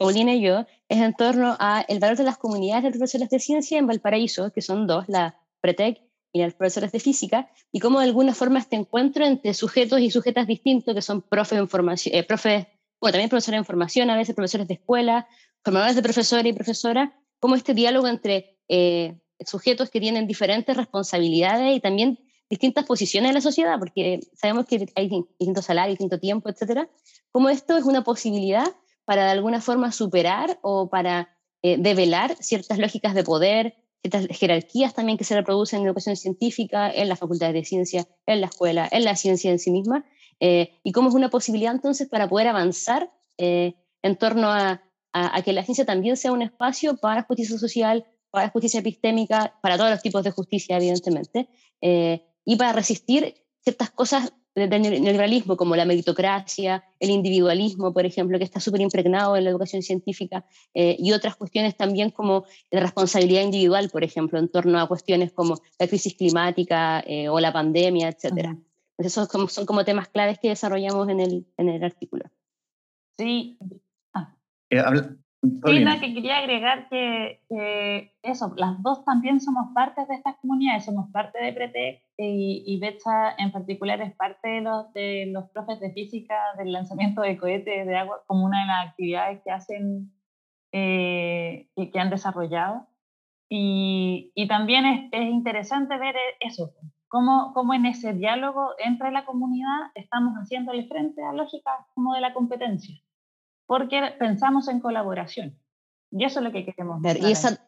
Speaker 4: Paulina y yo, es en torno a el valor de las comunidades de profesores de ciencia en Valparaíso, que son dos, la Pretec y las profesores de física, y cómo de alguna forma este encuentro entre sujetos y sujetas distintos, que son profes de información, eh, profes, bueno, también profesores de información, a veces profesores de escuela, formadores de profesores y profesora, cómo este diálogo entre eh, sujetos que tienen diferentes responsabilidades y también distintas posiciones en la sociedad, porque sabemos que hay distintos salarios, distinto tiempo, etcétera, cómo esto es una posibilidad para de alguna forma superar o para eh, develar ciertas lógicas de poder, ciertas jerarquías también que se reproducen en educación científica, en las facultades de ciencia, en la escuela, en la ciencia en sí misma, eh, y cómo es una posibilidad entonces para poder avanzar eh, en torno a, a, a, que la ciencia también sea un espacio para justicia social, para justicia epistémica, para todos los tipos de justicia, evidentemente, y para resistir ciertas cosas del neoliberalismo, como la meritocracia, el individualismo, por ejemplo, que está súper impregnado en la educación científica, eh, y otras cuestiones también como la responsabilidad individual, por ejemplo, en torno a cuestiones como la crisis climática eh, o la pandemia, etc. Uh -huh. Esos como, son como temas claves que desarrollamos en el, en el artículo.
Speaker 1: Sí. Ah.
Speaker 3: Eh, habla,
Speaker 1: Sí, no, que quería agregar que, que, eso, las dos también somos parte de estas comunidades, somos parte de Pretec y, y Betsa en particular es parte de los, de los profes de física del lanzamiento de cohetes de agua como una de las actividades que hacen, eh, que, que, han desarrollado. Y, y también es, es, interesante ver eso, cómo, cómo en ese diálogo entre la comunidad estamos haciéndole frente a lógicas como de la competencia porque pensamos en colaboración. Y eso es lo que queremos
Speaker 4: ver. Y, esa,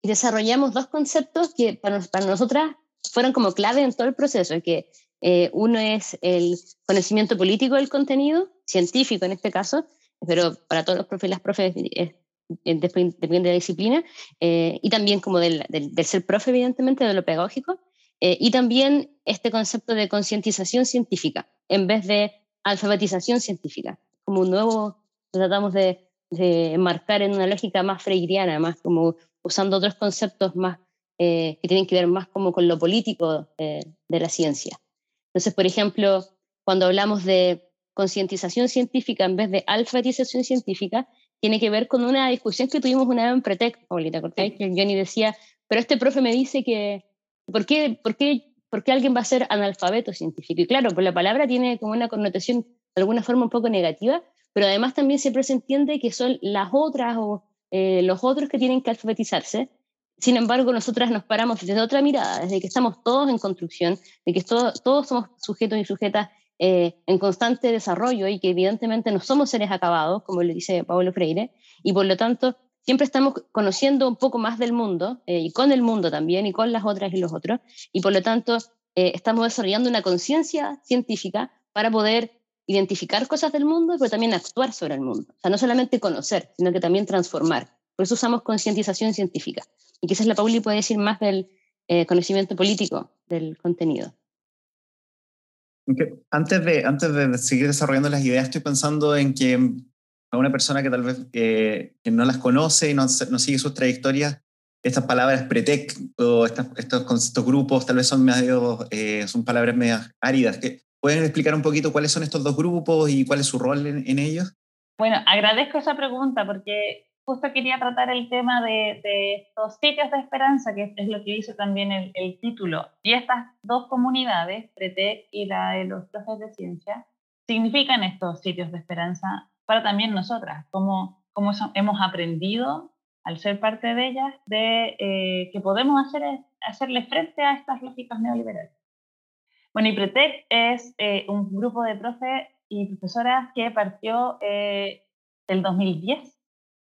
Speaker 4: y, desarrollamos dos conceptos que para, para, nosotras fueron como clave en todo el proceso, que eh, uno es el conocimiento político del contenido, científico en este caso, pero para todos los profes, las profes eh, depende de la disciplina, eh, y también como del, del, del, ser profe, evidentemente, de lo pedagógico, eh, y también este concepto de concientización científica, en vez de alfabetización científica, como un nuevo tratamos de, de enmarcar en una lógica más freiriana, más como usando otros conceptos más eh, que tienen que ver más como con lo político eh, de la ciencia. Entonces, por ejemplo, cuando hablamos de concientización científica en vez de alfabetización científica, tiene que ver con una discusión que tuvimos una vez en Pretec, Paulita, ¿cortáis? Que Johnny decía, pero este profe me dice que, ¿por qué, por, qué, ¿por qué alguien va a ser analfabeto científico? Y claro, pues la palabra tiene como una connotación de alguna forma un poco negativa, pero además también siempre se entiende que son las otras o eh, los otros que tienen que alfabetizarse. Sin embargo, nosotras nos paramos desde otra mirada, desde que estamos todos en construcción, de que todo, todos somos sujetos y sujetas eh, en constante desarrollo y que evidentemente no somos seres acabados, como le dice Pablo Freire, y por lo tanto siempre estamos conociendo un poco más del mundo eh, y con el mundo también y con las otras y los otros, y por lo tanto estamos desarrollando una conciencia científica para poder identificar cosas del mundo, pero también actuar sobre el mundo. O sea, no solamente conocer, sino que también transformar. Por eso usamos concientización científica. Y quizás la Pauli puede decir más del, eh, conocimiento político del contenido.
Speaker 3: Antes, de, antes de seguir desarrollando las ideas, estoy pensando en que a una persona que tal vez que no las conoce y no, no sigue sus trayectorias, estas palabras pretec o estos, estos, grupos tal vez son, medio, eh, son palabras medio áridas. ¿Pueden explicar un poquito cuáles son estos dos grupos y cuál es su rol en, en ellos?
Speaker 1: Bueno, agradezco esa pregunta porque justo quería tratar el tema de, estos sitios de esperanza, que es lo que dice también el, título. Y estas dos comunidades, Pretec y la de los profes de ciencia, significan estos sitios de esperanza para también nosotras, como, como hemos aprendido al ser parte de ellas, de eh, que podemos hacer, hacerle frente a estas lógicas neoliberales. Bueno, y Pretec es eh, un grupo de profes y profesoras que partió eh, el 2010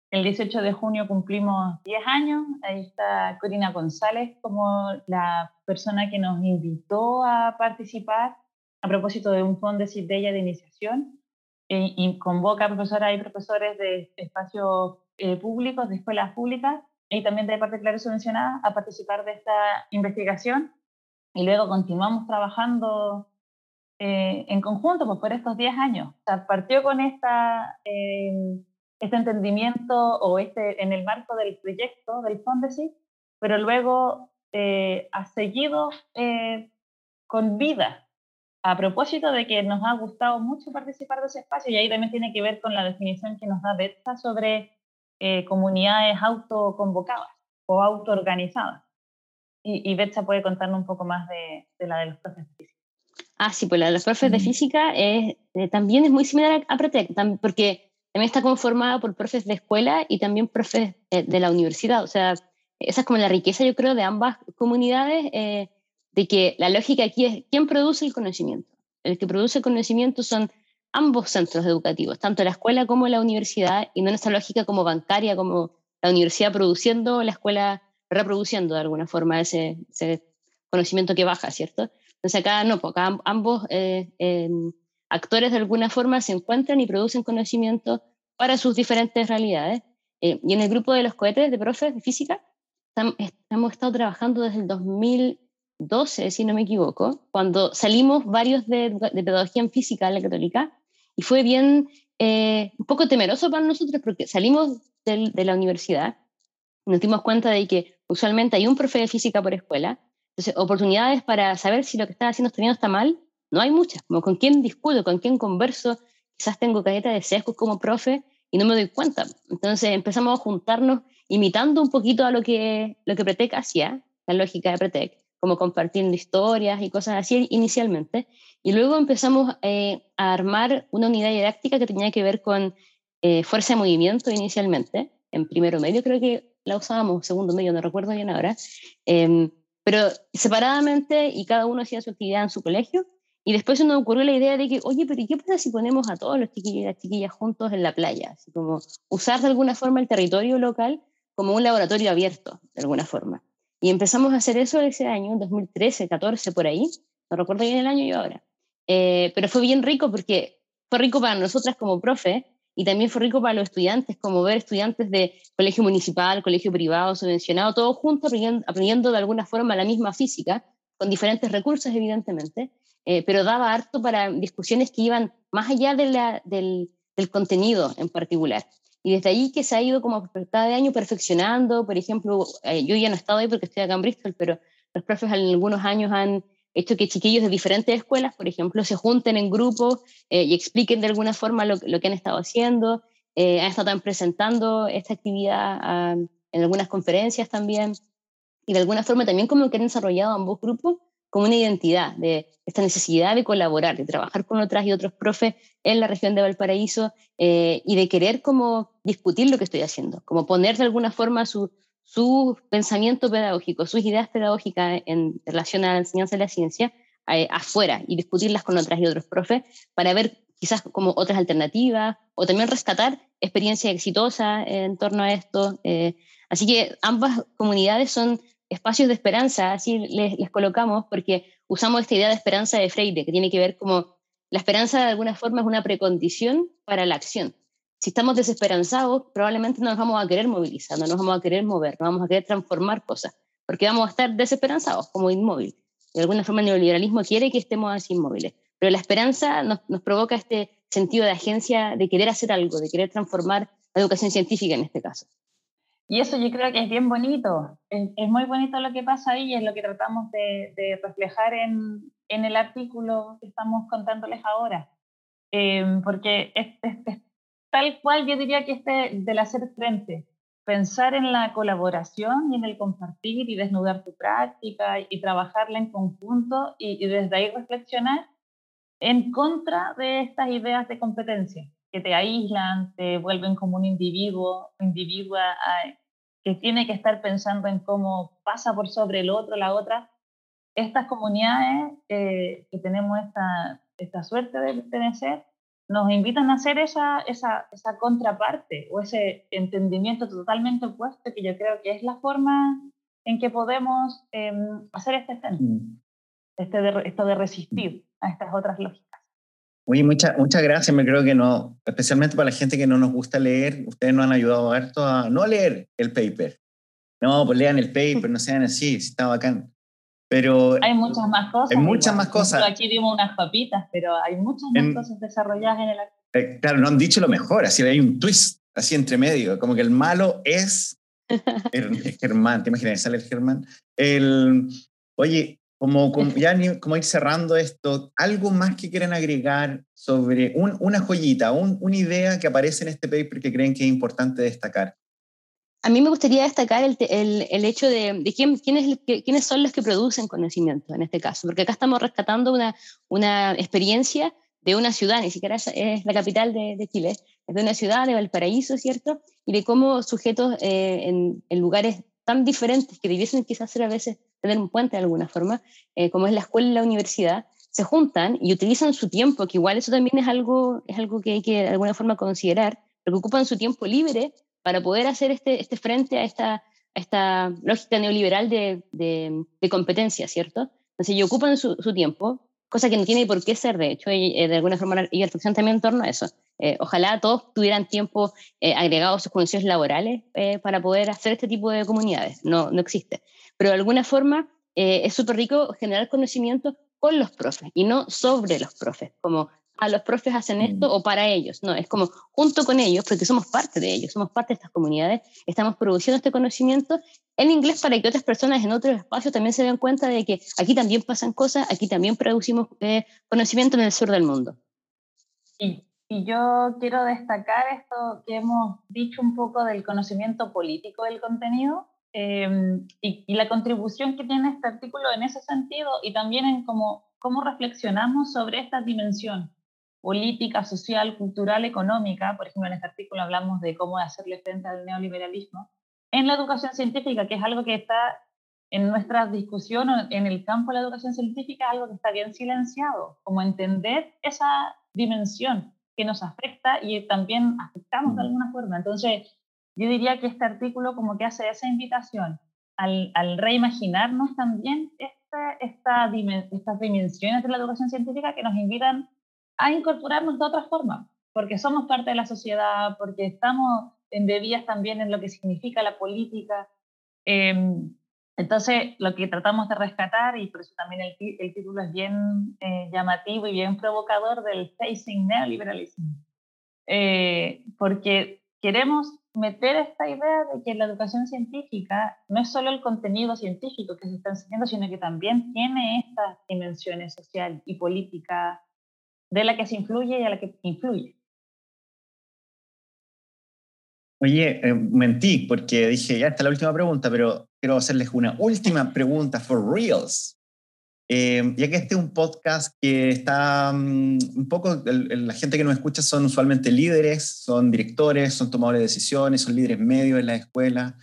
Speaker 1: el 18 de junio cumplimos 10 años. Ahí está Corina González como la persona que nos invitó a participar a propósito de un fondo de CIDEIA de iniciación e, y convoca a profesoras y profesores de espacios eh, públicos, de escuelas públicas y también de parte claro subvencionada a participar de esta investigación. Y luego continuamos trabajando eh, en conjunto pues, por estos 10 años. Partió con esta eh, este entendimiento o este en el marco del proyecto del Fondesit, pero luego eh, ha seguido eh, con vida a propósito de que nos ha gustado mucho participar de ese espacio y ahí también tiene que ver con la definición que nos da Betsa sobre comunidades autoconvocadas o autoorganizadas. Y, y Betsa puede contarnos un poco más de, la de los profes de física.
Speaker 4: Ah, sí, pues la de los profes de física es, también es muy similar a Pretec, porque también está conformada por profes de escuela y también profes eh, de la universidad. O sea, esa es como la riqueza, yo creo, de ambas comunidades, eh, de que la lógica aquí es quién produce el conocimiento. El que produce el conocimiento son ambos centros educativos, tanto la escuela como la universidad, y no en esa lógica como bancaria, como la universidad produciendo, la escuela reproduciendo de alguna forma ese, conocimiento que baja, ¿cierto? Entonces acá no, porque ambos eh, actores de alguna forma se encuentran y producen conocimiento para sus diferentes realidades. Eh, y en el grupo de los cohetes de profes de física hemos estado trabajando desde el 2012, si no me equivoco, cuando salimos varios de, pedagogía en física en la católica, y fue bien, eh, un poco temeroso para nosotros porque salimos de la universidad nos dimos cuenta de que usualmente hay un profe de física por escuela, entonces oportunidades para saber si lo que está haciendo está bien o está mal no hay muchas, como con quién discuto, con quién converso, quizás tengo caleta de sesgos como profe y no me doy cuenta. Entonces empezamos a juntarnos imitando un poquito a lo que, lo que Pretec hacía, la lógica de Pretec, como compartiendo historias y cosas así inicialmente. Y luego empezamos eh, a armar una unidad didáctica que tenía que ver con eh, fuerza de movimiento inicialmente, en primero medio creo que la usábamos, segundo medio, no recuerdo bien ahora, em, pero separadamente y cada uno hacía su actividad en su colegio y después se nos ocurrió la idea de que, oye, pero ¿y qué pasa si ponemos a todos los chiquillos y las chiquillas juntos en la playa? Así como usar de alguna forma el territorio local como un laboratorio abierto, de alguna forma. Y empezamos a hacer eso ese año, 2013, 14, por ahí. No recuerdo bien el año y ahora. Eh, pero fue bien rico porque fue rico para nosotras como profe y también fue rico para los estudiantes, como ver estudiantes de colegio municipal, colegio privado, subvencionado, todos juntos aprendiendo de alguna forma la misma física, con diferentes recursos, evidentemente, eh, pero daba harto para discusiones que iban más allá de la, del, del, contenido en particular. Y desde ahí que se ha ido como cada año perfeccionando, por ejemplo, eh, yo ya no he estado ahí porque estoy acá en Bristol, pero los profes en algunos años han hecho que chiquillos de diferentes escuelas, por ejemplo, se junten en grupos eh, y expliquen de alguna forma lo, lo que han estado haciendo, han estado presentando esta actividad ah, en algunas conferencias también, y de alguna forma también como que han desarrollado ambos grupos como una identidad de esta necesidad de colaborar, de trabajar con otras y otros profes en la región de Valparaíso eh, y de querer como discutir lo que estoy haciendo, como poner de alguna forma su, su pensamiento pedagógico, sus ideas pedagógicas en relación a la enseñanza de la ciencia eh, afuera y discutirlas con otras y otros profes para ver quizás como otras alternativas o también rescatar experiencias exitosas en torno a esto. Eh, así que ambas comunidades son espacios de esperanza, así les, colocamos, porque usamos esta idea de esperanza de Freire, que tiene que ver como la esperanza de alguna forma es una precondición para la acción. Si estamos desesperanzados, probablemente no nos vamos a querer movilizar, no nos vamos a querer mover, no vamos a querer transformar cosas, porque vamos a estar desesperanzados como inmóvil. De alguna forma el neoliberalismo quiere que estemos así inmóviles, pero la esperanza nos, nos provoca este sentido de agencia, de querer hacer algo, de querer transformar la educación científica en este caso.
Speaker 1: Y eso yo creo que es bien bonito, es, es muy bonito lo que pasa ahí y es lo que tratamos de, de reflejar en, en, el artículo que estamos contándoles ahora, eh, porque es, es, tal cual yo diría que este del hacer frente, pensar en la colaboración y en el compartir y desnudar tu práctica y, trabajarla en conjunto y, y desde ahí reflexionar en contra de estas ideas de competencia que te aíslan, te vuelven como un individuo, individua que tiene que estar pensando en cómo pasa por sobre el otro, la otra. Estas comunidades eh, que tenemos esta, esta suerte de pertenecer nos invitan a hacer esa, esa, esa contraparte o ese entendimiento totalmente opuesto que yo creo que es la forma en que podemos eh, hacer este escena, mm. este de, esto de resistir a estas otras lógicas.
Speaker 3: Oye, muchas muchas gracias. Me creo que no, especialmente para la gente que no nos gusta leer, ustedes nos han ayudado harto a no leer el paper. No, pues lean el paper, no sean así, está bacán. Pero
Speaker 1: hay muchas más cosas.
Speaker 3: Hay muchas igual. más cosas.
Speaker 1: Aquí dimos unas papitas, pero hay muchas más en, cosas desarrolladas en el
Speaker 3: eh, Claro, no han dicho lo mejor, así hay un twist así entre medio, como que el malo es el, Germán, ¿te imaginas? Sale el Germán. El, oye, como, como, ya como ir cerrando esto, ¿algo más que quieren agregar sobre un, una joyita, un, una idea que aparece en este paper que creen que es importante destacar?
Speaker 4: A mí me gustaría destacar el, el, el hecho de, de quién, quién es, quiénes son los que producen conocimiento en este caso, porque acá estamos rescatando una, una experiencia de una ciudad, ni siquiera es, la capital de, de, Chile, es de una ciudad de Valparaíso, ¿cierto? Y de cómo sujetos eh, en, en lugares tan diferentes que debiesen quizás ser a veces tener un puente de alguna forma, eh, como es la escuela y la universidad, se juntan y utilizan su tiempo, que igual eso también es algo, es algo que hay que de alguna forma considerar, pero que ocupan su tiempo libre para poder hacer este, este frente a esta, a esta lógica neoliberal de, de, de competencia, ¿cierto? Entonces, ellos ocupan su, su, tiempo, cosa que no tiene por qué ser, de hecho, y, eh, de alguna forma ellos reflexionan también en torno a eso. Eh, ojalá todos tuvieran tiempo eh, agregado a sus condiciones laborales eh, para poder hacer este tipo de comunidades. No, no existe. Pero de alguna forma eh, es súper rico generar conocimiento con los profes y no sobre los profes, como a los profes hacen esto mm. o para ellos. No, es como junto con ellos, porque somos parte de ellos, somos parte de estas comunidades, estamos produciendo este conocimiento en inglés para que otras personas en otros espacios también se den cuenta de que aquí también pasan cosas, aquí también producimos eh, conocimiento en el sur del mundo.
Speaker 1: Y y yo quiero destacar esto que hemos dicho un poco del conocimiento político del contenido eh, y, y, la contribución que tiene este artículo en ese sentido y también en cómo, cómo reflexionamos sobre esta dimensión política, social, cultural, económica. Por ejemplo, en este artículo hablamos de cómo hacerle frente al neoliberalismo en la educación científica, que es algo que está en nuestra discusión en el campo de la educación científica, algo que está bien silenciado, como entender esa dimensión que nos afecta y también afectamos de alguna forma. Entonces, yo diría que este artículo como que hace esa invitación al, al reimaginarnos también esta, esta, estas dimensiones de la educación científica que nos invitan a incorporarnos de otra forma, porque somos parte de la sociedad, porque estamos embebidas también en lo que significa la política. Eh, entonces, lo que tratamos de rescatar, y por eso también el, el título es bien eh, llamativo y bien provocador, del Facing Neoliberalism, eh, porque queremos meter esta idea de que la educación científica no es solo el contenido científico que se está enseñando, sino que también tiene estas dimensiones social y política de la que se influye y a la que influye.
Speaker 3: Oye, eh, mentí porque dije, ya está la última pregunta, pero quiero hacerles una última pregunta for reals. Eh, ya que este es un podcast que está um, un poco, el, la gente que nos escucha son usualmente líderes, son directores, son tomadores de decisiones, son líderes medios en la escuela.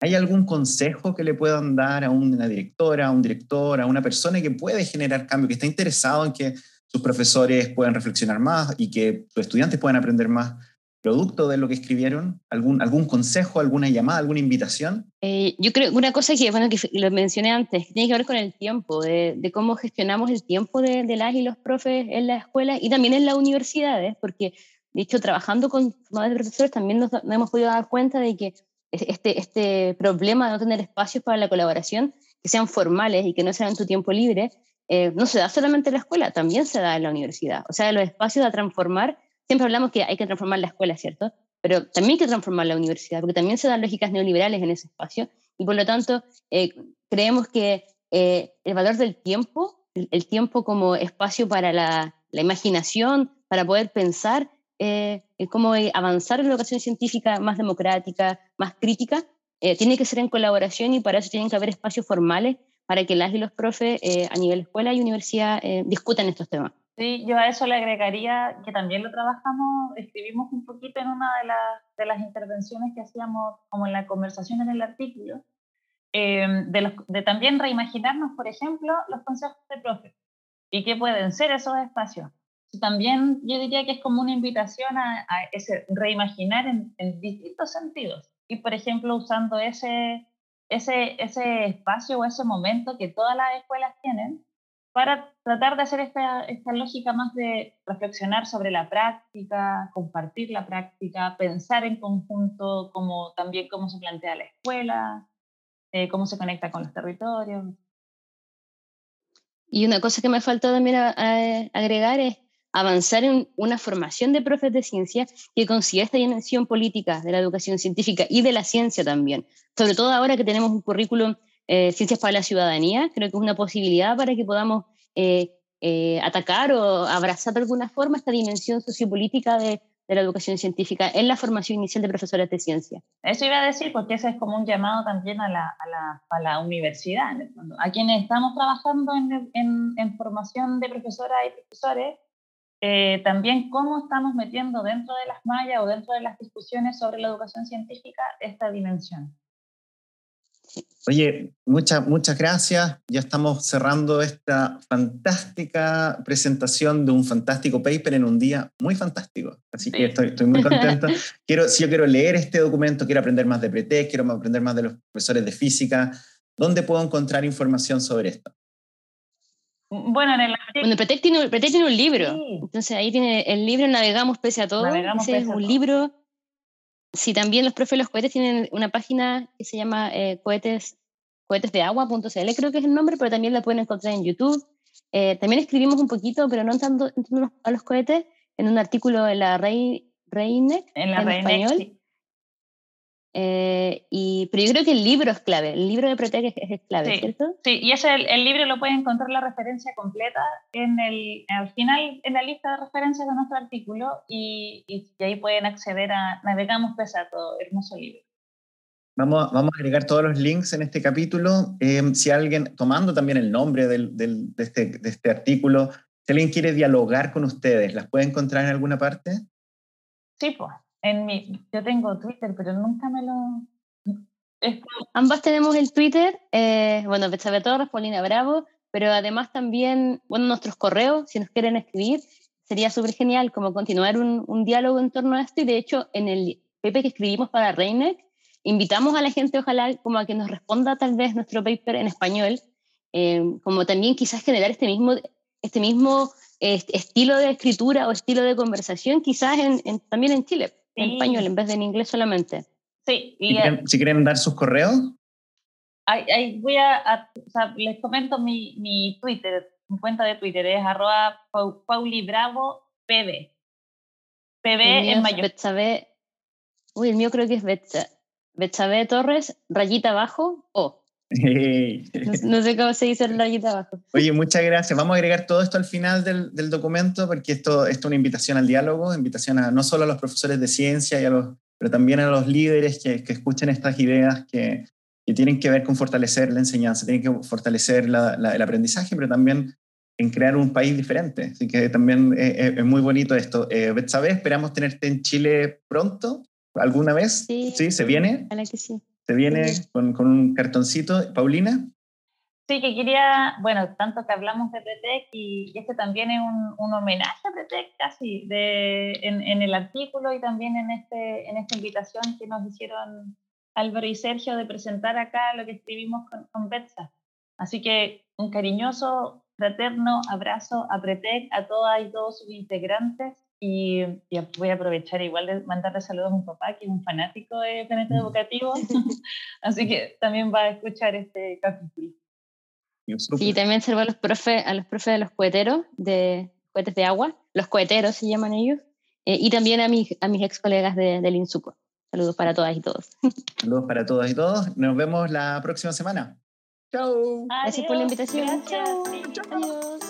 Speaker 3: ¿Hay algún consejo que le puedan dar a una directora, a un director, a una persona que puede generar cambio, que está interesado en que sus profesores puedan reflexionar más y que sus estudiantes puedan aprender más? producto de lo que escribieron? ¿Algún, algún consejo, alguna llamada, alguna invitación?
Speaker 4: Eh, yo creo una cosa que, bueno, que lo mencioné antes, tiene que ver con el tiempo, de, cómo gestionamos el tiempo de, de, las y los profes en la escuela y también en las universidades, porque, de hecho, trabajando con formadores de profesores también nos, nos, hemos podido dar cuenta de que este, este problema de no tener espacios para la colaboración que sean formales y que no sean en tu tiempo libre, eh, no se da solamente en la escuela, también se da en la universidad. O sea, los espacios a transformar, siempre hablamos que hay que transformar la escuela, ¿cierto? Pero también hay que transformar la universidad, porque también se dan lógicas neoliberales en ese espacio y por lo tanto eh, creemos que eh, el valor del tiempo, el, tiempo como espacio para la, imaginación, para poder pensar eh, cómo avanzar en la educación científica más democrática, más crítica, tiene que ser en colaboración y para eso tienen que haber espacios formales para que las y los profes a nivel escuela y universidad discutan estos temas.
Speaker 1: Sí, yo a eso le agregaría que también lo trabajamos, escribimos un poquito en una de, de las intervenciones que hacíamos como en la conversación en el artículo, eh, de, de, también reimaginarnos, por ejemplo, los consejos de profe y qué pueden ser esos espacios. También yo diría que es como una invitación a, ese reimaginar en, en, distintos sentidos. Y, por ejemplo, usando ese, ese, ese espacio o ese momento que todas las escuelas tienen para tratar de hacer esta, esta lógica más de reflexionar sobre la práctica, compartir la práctica, pensar en conjunto, como también cómo se plantea la escuela, eh, cómo se conecta con los territorios.
Speaker 4: Y una cosa que me faltó también agregar es avanzar en una formación de profes de ciencia que consiga esta dimensión política de la educación científica y de la ciencia también. Sobre todo ahora que tenemos un currículum eh, Ciencias para la Ciudadanía, creo que es una posibilidad para que podamos eh, atacar o abrazar de alguna forma esta dimensión sociopolítica de, de la educación científica en la formación inicial de profesores de ciencia.
Speaker 1: Eso iba a decir, porque ese es como un llamado también a la, a la, a la universidad, a quienes estamos trabajando en, en, en formación de profesoras y profesores, eh, también cómo estamos metiendo dentro de las mallas o dentro de las discusiones sobre la educación científica esta dimensión.
Speaker 3: Oye, muchas, muchas gracias. Ya estamos cerrando esta fantástica presentación de un fantástico paper en un día muy fantástico. Así que estoy, estoy, muy contento. quiero, si yo quiero leer este documento, quiero aprender más de Pretec, quiero aprender más de los profesores de física, ¿dónde puedo encontrar información sobre esto?
Speaker 4: Bueno, en el bueno, Pretec tiene, Pretec tiene un libro. Entonces ahí tiene el libro Navegamos pese a todo. Navegamos Ese es un libro Sí, también los profes de los cohetes tienen una página que se llama eh, cohetes, cohetesdeagua.cl, creo que es el nombre, pero también la pueden encontrar en YouTube. Eh, también escribimos un poquito, pero no tanto, a los cohetes, en un artículo de la Rey, Reine, en, la español. Eh, y, pero yo creo que el libro es clave, el libro de Protec es, clave, ¿cierto?
Speaker 1: Sí, y ese, el, el, libro lo puedes encontrar la referencia completa en el, al final en la lista de referencias de nuestro artículo y, y, ahí pueden acceder a Navegamos Pesato, hermoso libro.
Speaker 3: Vamos, vamos a agregar todos los links en este capítulo. Em, si alguien, tomando también el nombre del, del, de, este, de este artículo, si alguien quiere dialogar con ustedes, ¿las puede encontrar en alguna parte?
Speaker 1: Sí, pues en mi, yo tengo Twitter, pero nunca me lo...
Speaker 4: Ambas tenemos el Twitter, eh, bueno, Betsabe Torres, Paulina Bravo, pero además también, bueno, nuestros correos, si nos quieren escribir, sería súper genial como continuar un, un, diálogo en torno a esto y de hecho en el paper que escribimos para Reineck, invitamos a la gente ojalá como a que nos responda tal vez nuestro paper en español, eh, como también quizás generar este mismo, este mismo eh, estilo de escritura o estilo de conversación quizás en, en, también en Chile en español en vez de en inglés solamente.
Speaker 1: Sí.
Speaker 3: Y, si, quieren, dar sus correos.
Speaker 1: Ahí, voy a, o sea, les comento mi, mi, Twitter, mi cuenta de Twitter es arroba paulibravo pb. PB en mayor.
Speaker 4: Betsabe, uy, el mío creo que es Betsabe Torres, rayita abajo, o. No, sé cómo se dice el rayita abajo.
Speaker 3: Oye, muchas gracias. Vamos a agregar todo esto al final del, del documento porque esto, esto, es una invitación al diálogo, invitación a no solo a los profesores de ciencia, y a los, pero también a los líderes que, que escuchen estas ideas que, que, tienen que ver con fortalecer la enseñanza, tienen que fortalecer la, la, el aprendizaje, pero también en crear un país diferente. Así que también es, es muy bonito esto. Eh, Betsabe, esperamos tenerte en Chile pronto, alguna vez. Sí, ¿Sí? ¿Se viene?
Speaker 4: Ojalá que sí.
Speaker 3: Se viene con, con, un cartoncito. Paulina.
Speaker 1: Sí, que quería, bueno, tanto que hablamos de Pretec y, este también es un, un, homenaje a Pretec casi de, en, en, el artículo y también en, este, en esta invitación que nos hicieron Álvaro y Sergio de presentar acá lo que escribimos con, con Betsa. Así que un cariñoso, fraterno abrazo a Pretec, a todas y todos sus integrantes Y, y, voy a aprovechar igual de mandarle saludos a mi papá, que es un fanático de Planeta Educativo, así que también va a escuchar este capítulo.
Speaker 4: Y también salvo a los profes, a los profes de los coheteros, de cohetes de agua, los coheteros se llaman ellos, eh, y también a mis, a mis ex colegas de, del INSUCO. Saludos para todas y todos.
Speaker 3: Saludos para todas y todos. Nos vemos la próxima semana. Chao.
Speaker 4: Gracias por la invitación. Chao.
Speaker 1: Adiós.